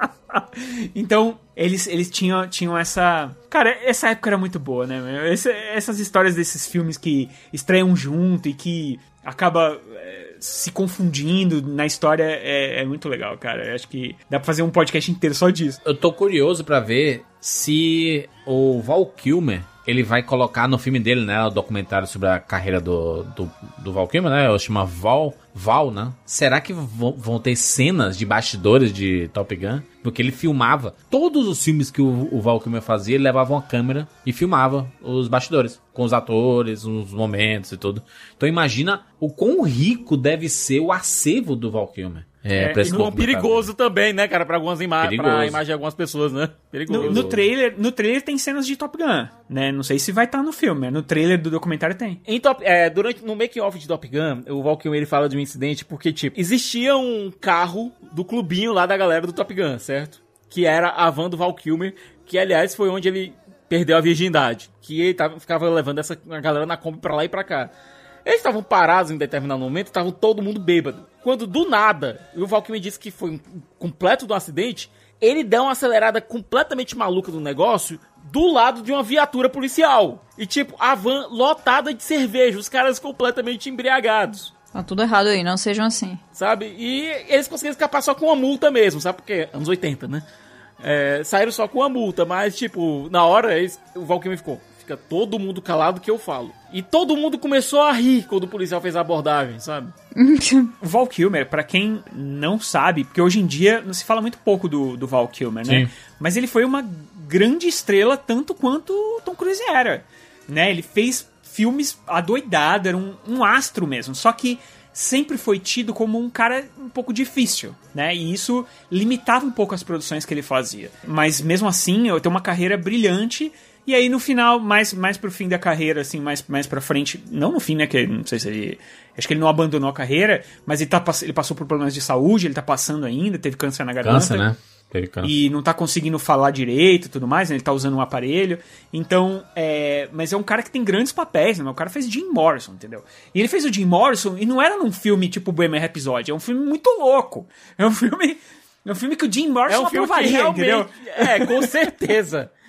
então, eles, eles tinham, tinham essa. Cara, essa época era muito boa, né? Esse- essas histórias desses filmes que estreiam junto e que acaba é, se confundindo na história é, é muito legal, cara. Eu acho que dá pra fazer um podcast inteiro só disso. Eu tô curioso pra ver se o Val Kilmer ele vai colocar no filme dele, né? O documentário sobre a carreira do, do, do Val Kilmer, né? Chama Val, Val, né? Será que vão ter cenas de bastidores de Top Gun? Porque ele filmava todos os filmes que o, o Val Kilmer fazia, ele levava uma câmera e filmava os bastidores com os atores, os momentos e tudo. Então imagina o quão rico deve ser o acervo do Val Kilmer. É, e quão documentário. perigoso também, né, cara, pra algumas imagens, pra imagem de algumas pessoas, né? Perigoso. No, no trailer, no trailer tem cenas de Top Gun, né? Não sei se vai estar no filme, mas no trailer do documentário tem. Em Top, é, durante, no making-off de Top Gun, o Val Kilmer ele fala de um incidente porque, tipo, existia um carro do clubinho lá da galera do Top Gun, certo? Que era a van do Val Kilmer, que, aliás, foi onde ele perdeu a virgindade. Que ele tava, ficava levando essa a galera na Kombi pra lá e pra cá. Eles estavam parados em determinado momento, estavam todo mundo bêbado. Quando, do nada, e o Val Kilmer disse que foi um completo do acidente, ele deu uma acelerada completamente maluca do negócio do lado de uma viatura policial. E, tipo, a van lotada de cerveja, os caras completamente embriagados. Tá tudo errado aí, não sejam assim. Sabe? E eles conseguiram escapar só com uma multa mesmo, sabe? Porque anos 80, né? É, saíram só com uma multa, mas, tipo, na hora eles, o Valkyrie ficou. Fica todo mundo calado que eu falo. E todo mundo começou a rir quando o policial fez a abordagem, sabe? O Val Kilmer, pra quem não sabe, porque hoje em dia não se fala muito pouco do, do Val Kilmer, né? Sim. Mas ele foi uma grande estrela tanto quanto o Tom Cruise era, né? Ele fez filmes adoidado, era um, um astro mesmo, só que sempre foi tido como um cara um pouco difícil, né? E isso limitava um pouco as produções que ele fazia. Mas mesmo assim, eu tenho uma carreira brilhante e aí no final, mais, mais pro fim da carreira, assim, mais, mais pra frente, não no fim, né, que não sei se ele... Acho que ele não abandonou a carreira, mas ele, tá, ele passou por problemas de saúde, ele tá passando ainda, teve câncer na garganta. Né? Teve câncer. E não tá conseguindo falar direito e tudo mais, né? Ele tá usando um aparelho. Então, é. Mas é um cara que tem grandes papéis, né? O cara fez Jim Morrison, entendeu? E ele fez o Jim Morrison e não era num filme tipo Bohemian Rhapsody, é um filme muito louco. É um filme. É um filme que o Jim Morrison É um filme que aprovaria, realmente... entendeu? É, com certeza.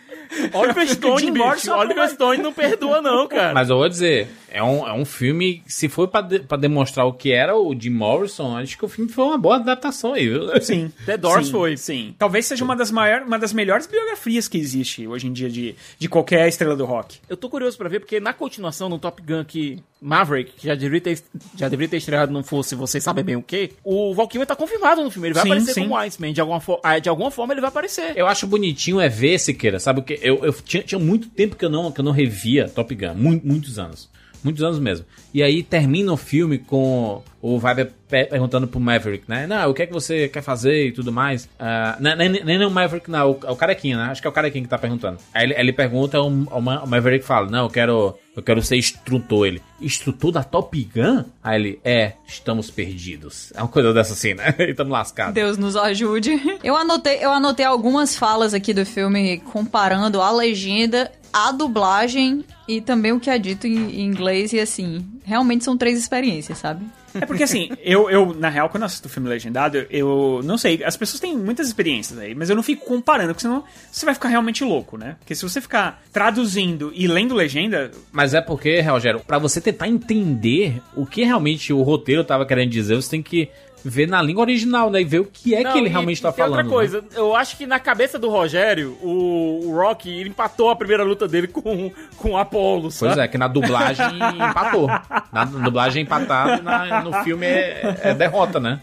Oliver Stone, bicho. Oliver Stone não perdoa não, cara. Mas eu vou dizer, é um, é um filme, se for pra, de- pra demonstrar o que era o Jim Morrison, acho que o filme foi uma boa adaptação aí, viu? Sim. The Doors Sim, foi. Sim. Talvez seja uma das, maior, uma das melhores biografias que existe hoje em dia de, de qualquer estrela do rock. Eu tô curioso pra ver, porque na continuação, no Top Gun que Maverick, que já deveria ter, já deveria ter estreado, não fosse vocês sabem bem o quê, o Val Kilmer tá confirmado no filme. Ele vai Sim, aparecer sim. como Iceman. De alguma, ah, de alguma forma ele vai aparecer. Eu acho bonitinho é ver, Siqueira, sabe o que? Eu, eu tinha, tinha muito tempo que eu, não, que eu não revia Top Gun, mu- muitos anos. Muitos anos mesmo. E aí termina o filme com o Vibe pe- perguntando pro Maverick, né? Não, o que é que você quer fazer e tudo mais. Ah, nem, nem, nem o Maverick, não, o, o Carequinha, né? Acho que é o Carequinha que tá perguntando. Aí ele, ele pergunta, o, o Ma- o Maverick fala, não, eu quero, eu quero ser instrutor. Ele, instrutor da Top Gun? Aí ele, é, estamos perdidos. É uma coisa dessa assim, né? estamos lascados. Deus nos ajude. Eu anotei, eu anotei algumas falas aqui do filme comparando a legenda, a dublagem e também o que é dito em, inglês e assim, realmente são três experiências, sabe? É porque assim, eu, eu, na real, quando eu assisto filme legendado, eu não sei, as pessoas têm muitas experiências aí, mas eu não fico comparando, porque senão você vai ficar realmente louco, né? Porque se você ficar traduzindo e lendo legenda, Mas é porque, Rogério, pra você tentar entender o que realmente o roteiro tava querendo dizer, você tem que ver na língua original, né? E ver o que é Não, que ele e- realmente e tá tem falando. outra coisa, eu acho que na cabeça do Rogério, o, o Rock ele empatou a primeira luta dele com, com o Apollo, Pois sabe? é, que na dublagem empatou. Na dublagem empatado, na- no filme é, é derrota, né?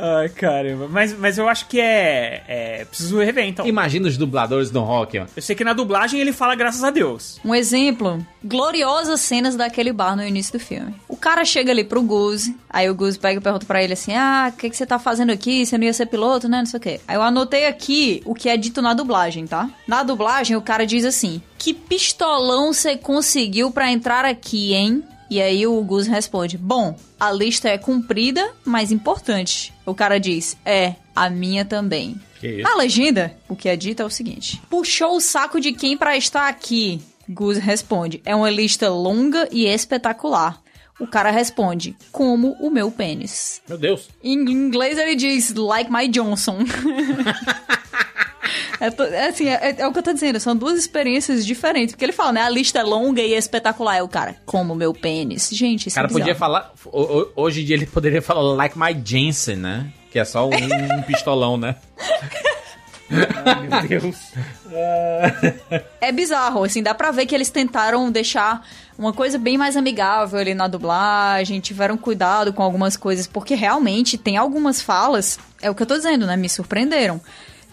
Ai, caramba. Mas, mas eu acho que é, é. Preciso rever, então. Imagina os dubladores do rock, ó. Eu sei que na dublagem ele fala graças a Deus. Um exemplo, gloriosas cenas daquele bar no início do filme. O cara chega ali pro Goose, aí o Goose pega e pergunta pra ele assim: Ah, o que, que você tá fazendo aqui? Você não ia ser piloto, né? Não sei o quê. Aí eu anotei aqui o que é dito na dublagem, tá? Na dublagem, o cara diz assim: Que pistolão você conseguiu pra entrar aqui, hein? E aí o Goose responde: Bom, a lista é comprida, mas importante. O cara diz: É, a minha também. Na legenda, o que é dito é o seguinte: Puxou o saco de quem pra estar aqui? Goose responde: É uma lista longa e espetacular. O cara responde: Como o meu pênis. Meu Deus. Em inglês ele diz: Like my Johnson. É, é assim, é, é o que eu tô dizendo, são duas experiências diferentes. Porque ele fala, né? A lista é longa e espetacular. É o cara, como o meu pênis. Gente, O isso cara é podia falar. ho- ho- Hoje em dia ele poderia falar like my Jensen, né? Que é só um, um pistolão, né? Meu Deus. É bizarro, assim, dá pra ver que eles tentaram deixar uma coisa bem mais amigável ali na dublagem, tiveram cuidado com algumas coisas, porque realmente tem algumas falas, é o que eu tô dizendo, né? Me surpreenderam.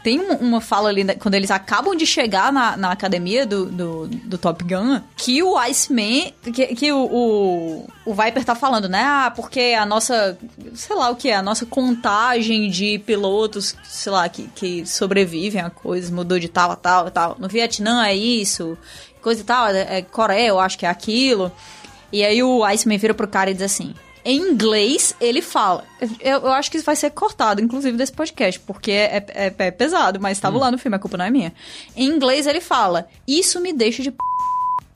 Tem um- uma fala ali, né, quando eles acabam de chegar na, na academia do, do, do Top Gun, que o Iceman, que, que o, o, o Viper tá falando, né? Ah, porque a nossa, sei lá o que é, a nossa contagem de pilotos, sei lá, que, que sobrevivem a coisas, mudou de tal a tal a tal. No Vietnã é isso, coisa e tal, é, é Coreia, eu acho que é aquilo. E aí o Iceman vira pro cara e diz assim: em inglês, ele fala. Eu, eu acho que isso vai ser cortado, inclusive, desse podcast, porque é, é- é pesado, mas tava lá no filme, a culpa não é minha. Em inglês, ele fala: Isso me deixa de p.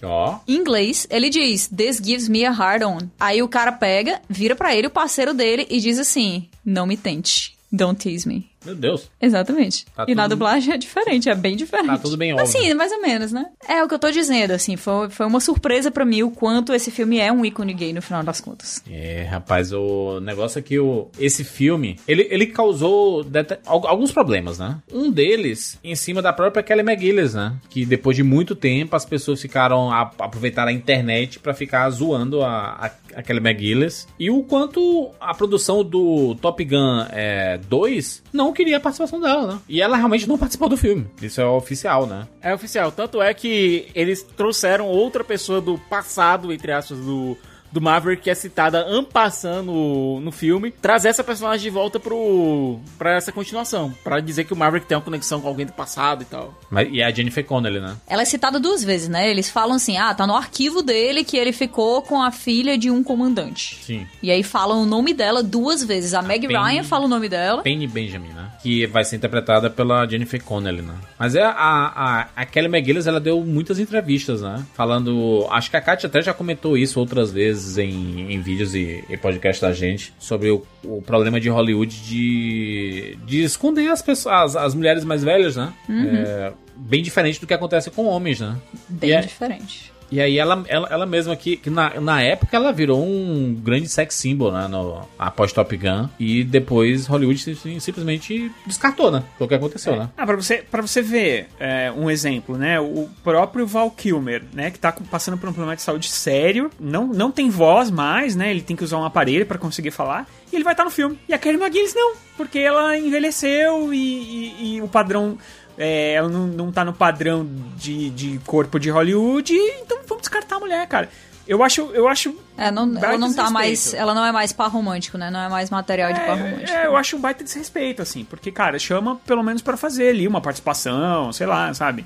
Ó. Em inglês, ele diz: This gives me a hard on. Aí o cara pega, vira pra ele, o parceiro dele, e diz assim: Não me tente. Don't tease me. Meu Deus. Exatamente. Tá e na tudo- dublagem é diferente, é bem diferente. Tá tudo bem óbvio. sim, mais ou menos, né? É o que eu tô dizendo, assim, foi, foi uma surpresa pra mim o quanto esse filme é um ícone gay no final das contas. É, rapaz, o negócio é que o, esse filme, ele, ele causou alguns problemas, né? Um deles em cima da própria Kelly McGillis, né? Que depois de muito tempo as pessoas ficaram a, aproveitaram a internet pra ficar zoando a, a, a Kelly McGillis. E o quanto a produção do Top Gun é, 2 não queria a participação dela, né? E ela realmente não participou do filme. Isso é oficial, né? É oficial. Tanto é que eles trouxeram outra pessoa do passado, entre aspas, do, do Maverick, que é citada ampassando no, no filme, trazer essa personagem de volta pro, pra essa continuação. Pra dizer que o Maverick tem uma conexão com alguém do passado e tal. Mas, e a Jennifer Connelly, né? Ela é citada duas vezes, né? Eles falam assim: ah, tá no arquivo dele que ele ficou com a filha de um comandante. Sim. E aí falam o nome dela duas vezes. A Meg Penny- Ryan fala o nome dela. Penny Benjamin, né? Que vai ser interpretada pela Jennifer Connelly, né? Mas é a, a, a Kelly McGillis, ela deu muitas entrevistas, né? Falando... Acho que a Katia até já comentou isso outras vezes em, em vídeos e, e podcast da gente. Sobre o, o problema de Hollywood de, de esconder as pessoas, as, as mulheres mais velhas, né? Uhum. É, bem diferente do que acontece com homens, né? Bem E é- diferente. E aí ela, ela, ela mesma que, que na, na época ela virou um grande sex symbol, né? No, após Top Gun. E depois Hollywood sim- simplesmente descartou, né? Foi o que aconteceu, né? Ah, pra você, pra você ver é, um exemplo, né? O próprio Val Kilmer, né? Que tá passando por um problema de saúde sério, não, não tem voz mais, né? Ele tem que usar um aparelho pra conseguir falar. E ele vai estar no filme. E a Kelly McGillis não, porque ela envelheceu e, e- e o padrão... é, ela não, não tá no padrão de, de corpo de Hollywood, então vamos descartar a mulher, cara. Eu acho, eu acho É, não, ela baita não tá mais. Ela não é mais par romântico, né? Não é mais material de par romântico. É, eu acho um baita desrespeito, assim, porque, cara, chama pelo menos pra fazer ali uma participação, sei lá, sabe?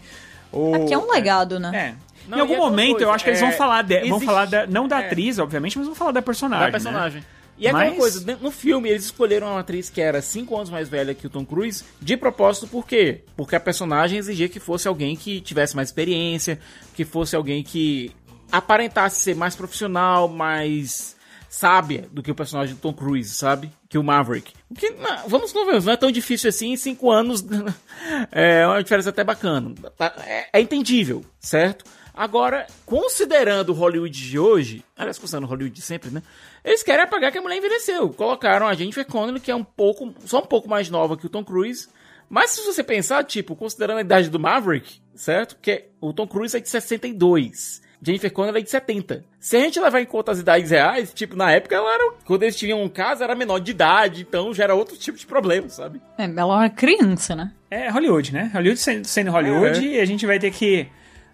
Ou, Aqui é um legado, né? É. Não, em algum momento coisa, eu acho que eles é, vão falar de, vão falar da, não da é. atriz, obviamente, mas vão falar da personagem. da personagem. Né? E é aquela Mas- coisa, né, no filme eles escolheram uma atriz que era 5 anos mais velha que o Tom Cruise, de propósito por quê? Porque a personagem exigia que fosse alguém que tivesse mais experiência, que fosse alguém que aparentasse ser mais profissional, mais sábia do que o personagem do Tom Cruise, sabe? Que o Maverick. O que, não, vamos convencer, não é tão difícil assim, em 5 anos é uma diferença até bacana. Tá- É, é entendível, certo? Agora, considerando o Hollywood de hoje, aliás, considerando o Hollywood de sempre, né? Eles querem apagar que a mulher envelheceu. Colocaram a Jennifer Connelly, que é um pouco, só um pouco mais nova que o Tom Cruise. Mas se você pensar, tipo, considerando a idade do Maverick, certo? Porque o Tom Cruise é de 62. Jennifer Connelly é de 70. Se a gente levar em conta as idades reais, tipo, na época ela era. Quando eles tinham um caso, era menor de idade, então já era outro tipo de problema, sabe? É, ela é uma criança, né? É Hollywood, né? Hollywood sendo, sendo Hollywood, É. e a gente vai ter que.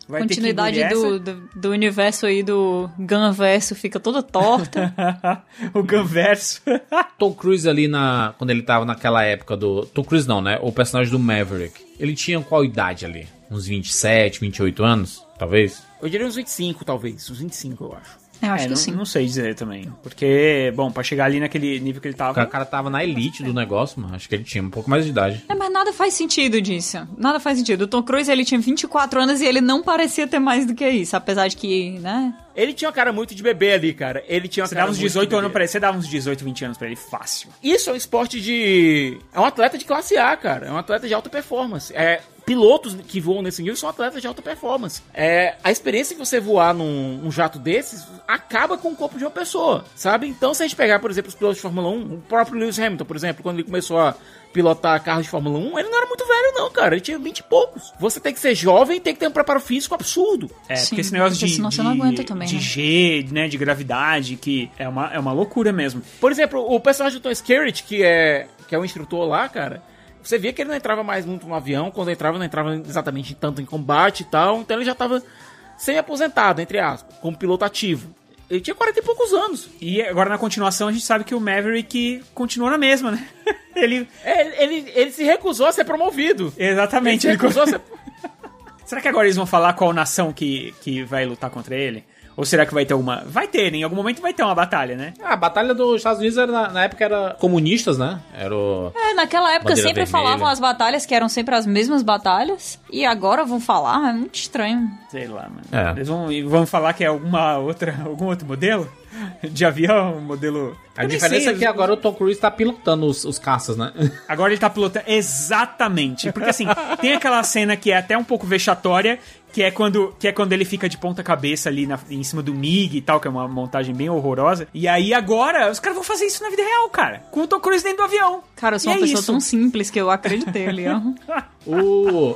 Vai Continuidade do, do, do universo aí do Gunverso fica toda torta. o Gunverso. Tom Cruise ali na. Quando ele tava naquela época do. Tom Cruise não, né? O personagem do Maverick. Ele tinha qual idade ali? Uns 27, 28 anos? Talvez? Eu diria uns 25, talvez. Uns 25, eu acho. Eu acho É, que não, sim. não sei dizer também. Porque, bom, pra chegar ali naquele nível que ele tava. o cara tava na elite do negócio, mano. Acho que ele tinha um pouco mais de idade. É, mas nada faz sentido disso. Nada faz sentido. O Tom Cruise, ele tinha 24 anos e ele não parecia ter mais do que isso. Apesar de que, né? Ele tinha uma cara muito de bebê ali, cara. Ele tinha uma Você cara dava uns muito 18 de anos pra ele, você dava uns 18, 20 anos pra ele, fácil. Isso é um esporte de. É um atleta de classe A, cara. É um atleta de alta performance. É. Pilotos que voam nesse nível são atletas de alta performance. É, a experiência que você voar num um jato desses acaba com o corpo de uma pessoa, sabe? Então, se a gente pegar, por exemplo, os pilotos de Fórmula 1, o próprio Lewis Hamilton, por exemplo, quando ele começou a pilotar carros de Fórmula 1, ele não era muito velho, não, cara. Ele tinha 20 e poucos. Você tem que ser jovem e tem que ter um preparo físico absurdo. É, Sim, porque esse negócio porque de, senão você de, não aguenta também, de né? G, né, de gravidade, que é uma, é uma loucura mesmo. Por exemplo, o personagem do Tom Skerritt, que é, que é o instrutor lá, cara, você via que ele não entrava mais muito no avião, quando entrava, não entrava exatamente tanto em combate e tal, então ele já tava semi-aposentado, entre aspas, como piloto ativo. Ele tinha 40 e poucos anos. E agora na continuação a gente sabe que o Maverick continua na mesma, né? ele. É, Ele, ele, ele se recusou a ser promovido. Exatamente. Ele Ele se recusou a ser... Será que agora eles vão falar qual nação que, que vai lutar contra ele? Ou será que vai ter uma. Vai ter, né? Em algum momento vai ter uma batalha, né? Ah, a batalha dos Estados Unidos era, na, na época era comunistas, né? Era o. É, naquela época Bandeira sempre vermelha. falavam as batalhas que eram sempre as mesmas batalhas. E agora vão falar, é muito estranho. Sei lá, mano. É. Eles vão, vão falar que é alguma outra, algum outro modelo? De avião, um modelo. A Eu diferença sei, é que agora o Tom Cruise tá pilotando os, os caças, né? Agora ele tá pilotando. Exatamente. Porque assim, tem aquela cena que é até um pouco vexatória, que é quando, que é quando ele fica de ponta cabeça ali na- em cima do MiG e tal, que é uma montagem bem horrorosa. E aí agora, os caras vão fazer isso na vida real, cara. Com o Tom Cruise dentro do avião. Cara, eu sou E uma é pessoa isso. tão simples que eu acreditei ali, ó. O,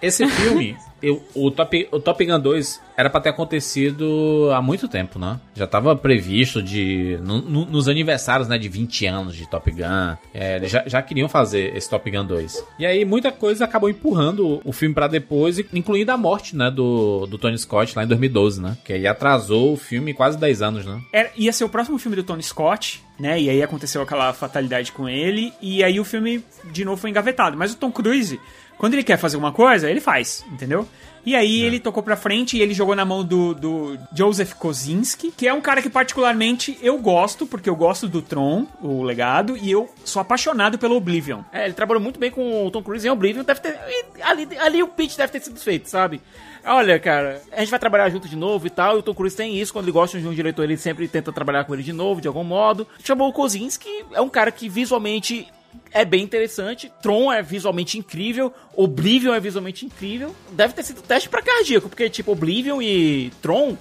esse filme, eu, o, Top, o Top Gun 2 era pra ter acontecido há muito tempo, né? Já tava previsto de no- no- nos aniversários, né, de 20 anos de Top Gun. É, já, já queriam fazer esse Top Gun 2. E aí muita coisa acabou empurrando o filme pra depois, incluindo a morte, né, do, do Tony Scott lá em 2012, né? Que aí atrasou o filme quase 10 anos, né? Era, ia ser o próximo filme do Tony Scott, né? E aí aconteceu aquela fatalidade com ele. E aí o filme, de novo, foi engavetado. Mas o Tom Cruise, quando ele quer fazer uma coisa, ele faz, entendeu? E aí ele tocou pra frente e ele jogou na mão do, do Joseph Kosinski, que é um cara que particularmente eu gosto, porque eu gosto do Tron, o legado, e eu sou apaixonado pelo Oblivion. É, ele trabalhou muito bem com o Tom Cruise em Oblivion. Deve ter, ali, ali o pitch deve ter sido feito, sabe? Olha, cara, a gente vai trabalhar junto de novo e tal. E o Tom Cruise tem isso. Quando ele gosta de um diretor, ele sempre tenta trabalhar com ele de novo, de algum modo. Chamou o Kozinski, é um cara que visualmente é bem interessante. Tron é visualmente incrível. Oblivion é visualmente incrível. Deve ter sido teste pra cardíaco, porque, tipo, Oblivion e Tron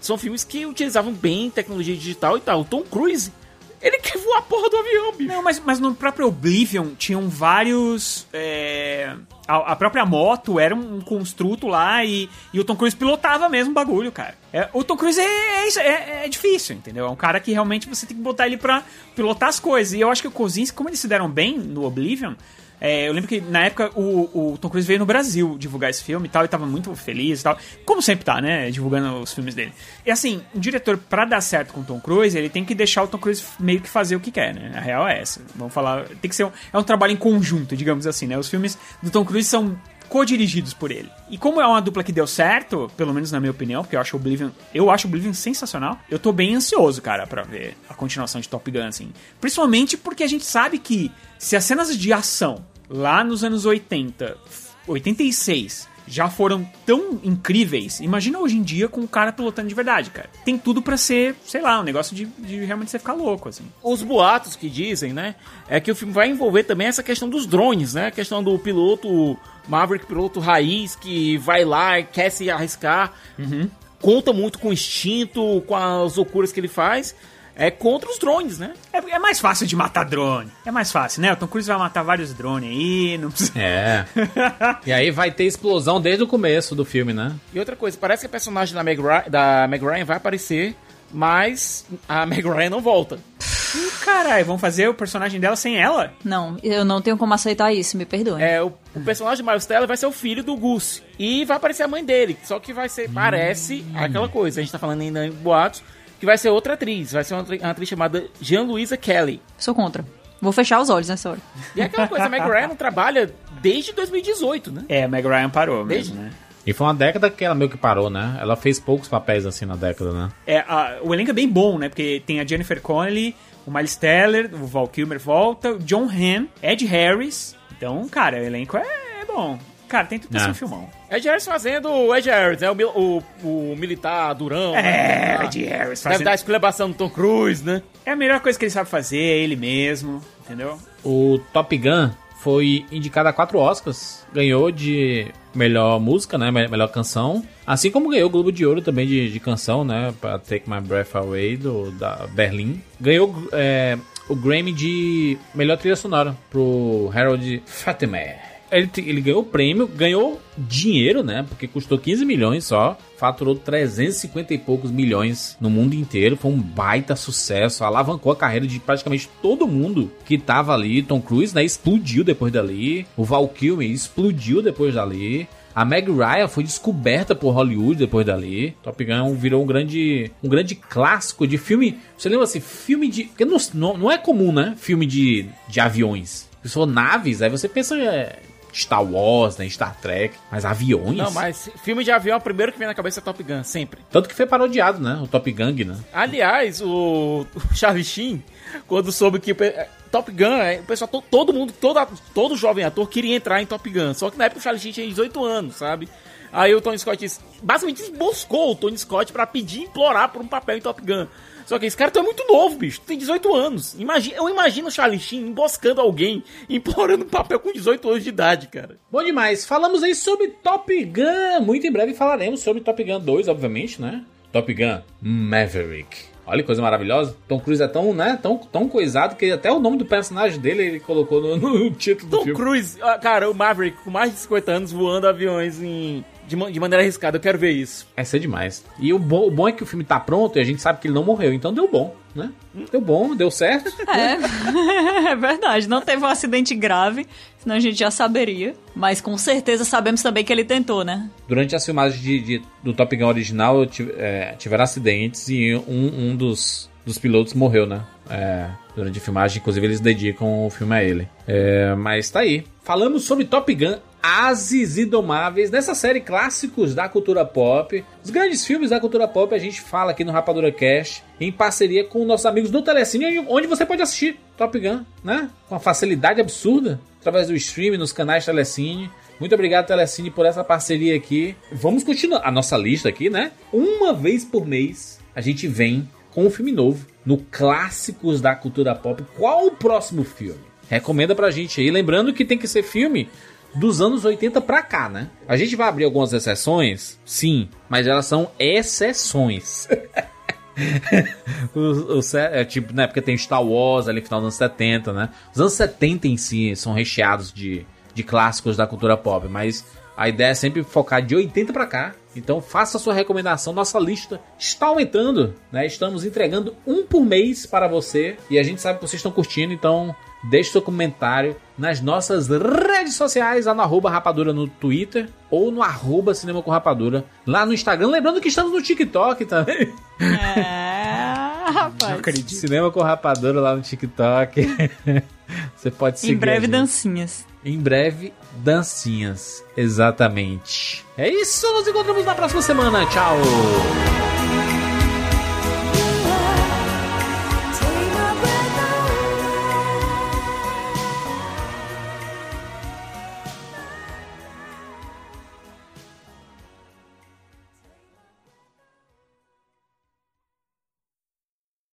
são filmes que utilizavam bem tecnologia digital e tal. O Tom Cruise, ele quer voar a porra do avião, bicho. Não, mas, mas no próprio Oblivion tinham vários. é, a, a própria moto era um construto lá e, e o Tom Cruise pilotava mesmo o bagulho, cara. É, o Tom Cruise é, é, é- é difícil, entendeu? É um cara que realmente você tem que botar ele pra pilotar as coisas. E eu acho que o Kozinski, como eles se deram bem no Oblivion. É, eu lembro que na época o, o Tom Cruise veio no Brasil divulgar esse filme e tal, e tava muito feliz e tal. Como sempre tá, né? Divulgando os filmes dele. E assim, um diretor, pra dar certo com o Tom Cruise, ele tem que deixar o Tom Cruise meio que fazer o que quer, né? A real é essa. Vamos falar. Tem que ser um, é um trabalho em conjunto, digamos assim, né? Os filmes do Tom Cruise são co-dirigidos por ele. E como é uma dupla que deu certo, pelo menos na minha opinião, porque eu acho Oblivion, eu acho Oblivion sensacional, eu tô bem ansioso, cara, pra ver a continuação de Top Gun, assim. Principalmente porque a gente sabe que se as cenas de ação lá nos anos 80, 86 já foram tão incríveis. Imagina hoje em dia com um cara pilotando de verdade, cara. Tem tudo pra ser, sei lá, um negócio de, de realmente você ficar louco, assim. Os boatos que dizem, né, é que o filme vai envolver também essa questão dos drones, né? A questão do piloto Maverick, piloto raiz, que vai lá e quer se arriscar. Conta muito com o instinto, com as loucuras que ele faz. É contra os drones, né? É, é mais fácil de matar drone. É mais fácil, né? O Tom Cruise vai matar vários drones aí, não precisa... É. e aí vai ter explosão desde o começo do filme, né? E outra coisa, parece que a personagem da Meg, Ryan, da Meg Ryan vai aparecer, mas a Meg Ryan não volta. Ih, caralho, vão fazer o personagem dela sem ela? Não, eu não tenho como aceitar isso, me perdoe. É, o, o personagem de Miles Teller vai ser o filho do Gus. E vai aparecer a mãe dele, só que vai ser, parece, aquela coisa, a gente tá falando ainda em boatos, que vai ser outra atriz, vai ser uma, atri- uma atriz chamada Jean-Louisa Kelly. Sou contra. Vou fechar os olhos nessa hora. E é aquela coisa, a Meg Ryan não trabalha desde 2018, né? É, a Meg Ryan parou Desde- mesmo, né? E foi uma década que ela meio que parou, né? Ela fez poucos papéis assim na década, né? É, a- o elenco é bem bom, né? Porque tem a Jennifer Connelly, o Miles Teller, o Val Kilmer volta, o John Hamm, Ed Harris. Então, cara, o elenco é, é bom. Cara, tem tudo pra ser um filmão. Ed Harris fazendo o Ed Harris, né? O, o, o militar durão. É, né? Ed Harris Deve fazendo... dar esculhambação no Tom Cruise, né? É a melhor coisa que ele sabe fazer, é ele mesmo, entendeu? O Top Gun foi indicado a quatro Oscars. Ganhou de melhor música, né? Me- Melhor canção. Assim como ganhou o Globo de Ouro também de, de canção, né? Pra Take My Breath Away, do, da Berlim. Ganhou é, o Grammy de melhor trilha sonora pro Harold Fatima. Ele, ele ganhou o prêmio, ganhou dinheiro, né? Porque custou 15 milhões só. Faturou 350 e poucos milhões no mundo inteiro. Foi um baita sucesso. Alavancou a carreira de praticamente todo mundo que tava ali. Tom Cruise, né? Explodiu depois dali. O Val Kilmer explodiu depois dali. A Meg Ryan foi descoberta por Hollywood depois dali. Top Gun virou um grande, um grande clássico de filme. Você lembra assim, filme de. Porque não, não é comum, né? Filme de, de aviões. Se for naves, aí você pensa é, Star Wars, né? Star Trek. Mas aviões? Não, mas filme de avião, o primeiro que vem na cabeça é Top Gun, sempre. Tanto que foi parodiado, né? O Top Gang, né? Aliás, o, o Charlie Sheen, quando soube que Top Gun, eh, o pessoal, to- todo mundo, todo, todo jovem ator queria entrar em Top Gun. Só que na época o Charlie Sheen tinha 18 anos, sabe? Aí o Tony Scott basicamente emboscou o Tony Scott pra pedir, implorar por um papel em Top Gun. Só que esse cara tu é muito novo, bicho. Tu tem 18 anos. Imagina, eu imagino o Charlie Sheen emboscando alguém, implorando um papel com 18 anos de idade, cara. Bom demais. Falamos aí sobre Top Gun. Muito em breve falaremos sobre Top Gun 2, obviamente, né? Top Gun Maverick. Olha que coisa maravilhosa. Tom Cruise é tão, né, tão, tão coisado que até o nome do personagem dele ele colocou no, no título do Tom filme. Cruise, ah, cara, o Maverick com mais de 50 anos voando aviões em, de, de maneira arriscada. Eu quero ver isso. Vai ser demais. E o bom, o bom é que o filme tá pronto e a gente sabe que ele não morreu, então deu bom, né? Deu bom, deu certo. É, é verdade. Não teve um acidente grave, senão a gente já saberia. Mas com certeza sabemos também que ele tentou, né? Durante as filmagens de, de- do Top Gun original, eu tive- é, tiveram acidentes e um, um dos, dos pilotos morreu, né? É, durante a filmagem, inclusive eles dedicam o filme a ele. É, mas tá aí. Falamos sobre Top Gun, Ases Indomáveis, nessa série clássicos da cultura pop. Os grandes filmes da cultura pop a gente fala aqui no Rapadura Cast, em parceria com nossos amigos do Telecine, onde você pode assistir Top Gun, né? Com uma facilidade absurda, através do streaming, nos canais Telecine. Muito obrigado, Telecine, por essa parceria aqui. Vamos continuar a nossa lista aqui, né? Uma vez por mês a gente vem com um filme novo no Clássicos da Cultura Pop. Qual o próximo filme? Recomenda pra gente aí. Lembrando que tem que ser filme dos anos 80 pra cá, né? A gente vai abrir algumas exceções, sim, mas elas são exceções. o, o, é, tipo, né? Porque tem Star Wars ali final dos anos 70, né? Os anos 70 em si são recheados de, de clássicos da cultura pop, mas a ideia é sempre focar de 80 pra cá. Então faça sua recomendação. Nossa lista está aumentando, né? Estamos entregando um por mês para você e a gente sabe que vocês estão curtindo, então deixe seu comentário nas nossas redes sociais, lá no arroba rapadura no Twitter ou no arroba cinema com rapadura lá no Instagram. Lembrando que estamos no TikTok também. É, rapaz. Cinema com rapadura lá no TikTok. Você pode seguir. Em breve, dancinhas. Em breve, dancinhas. Exatamente. É isso, nos encontramos na próxima semana. Tchau!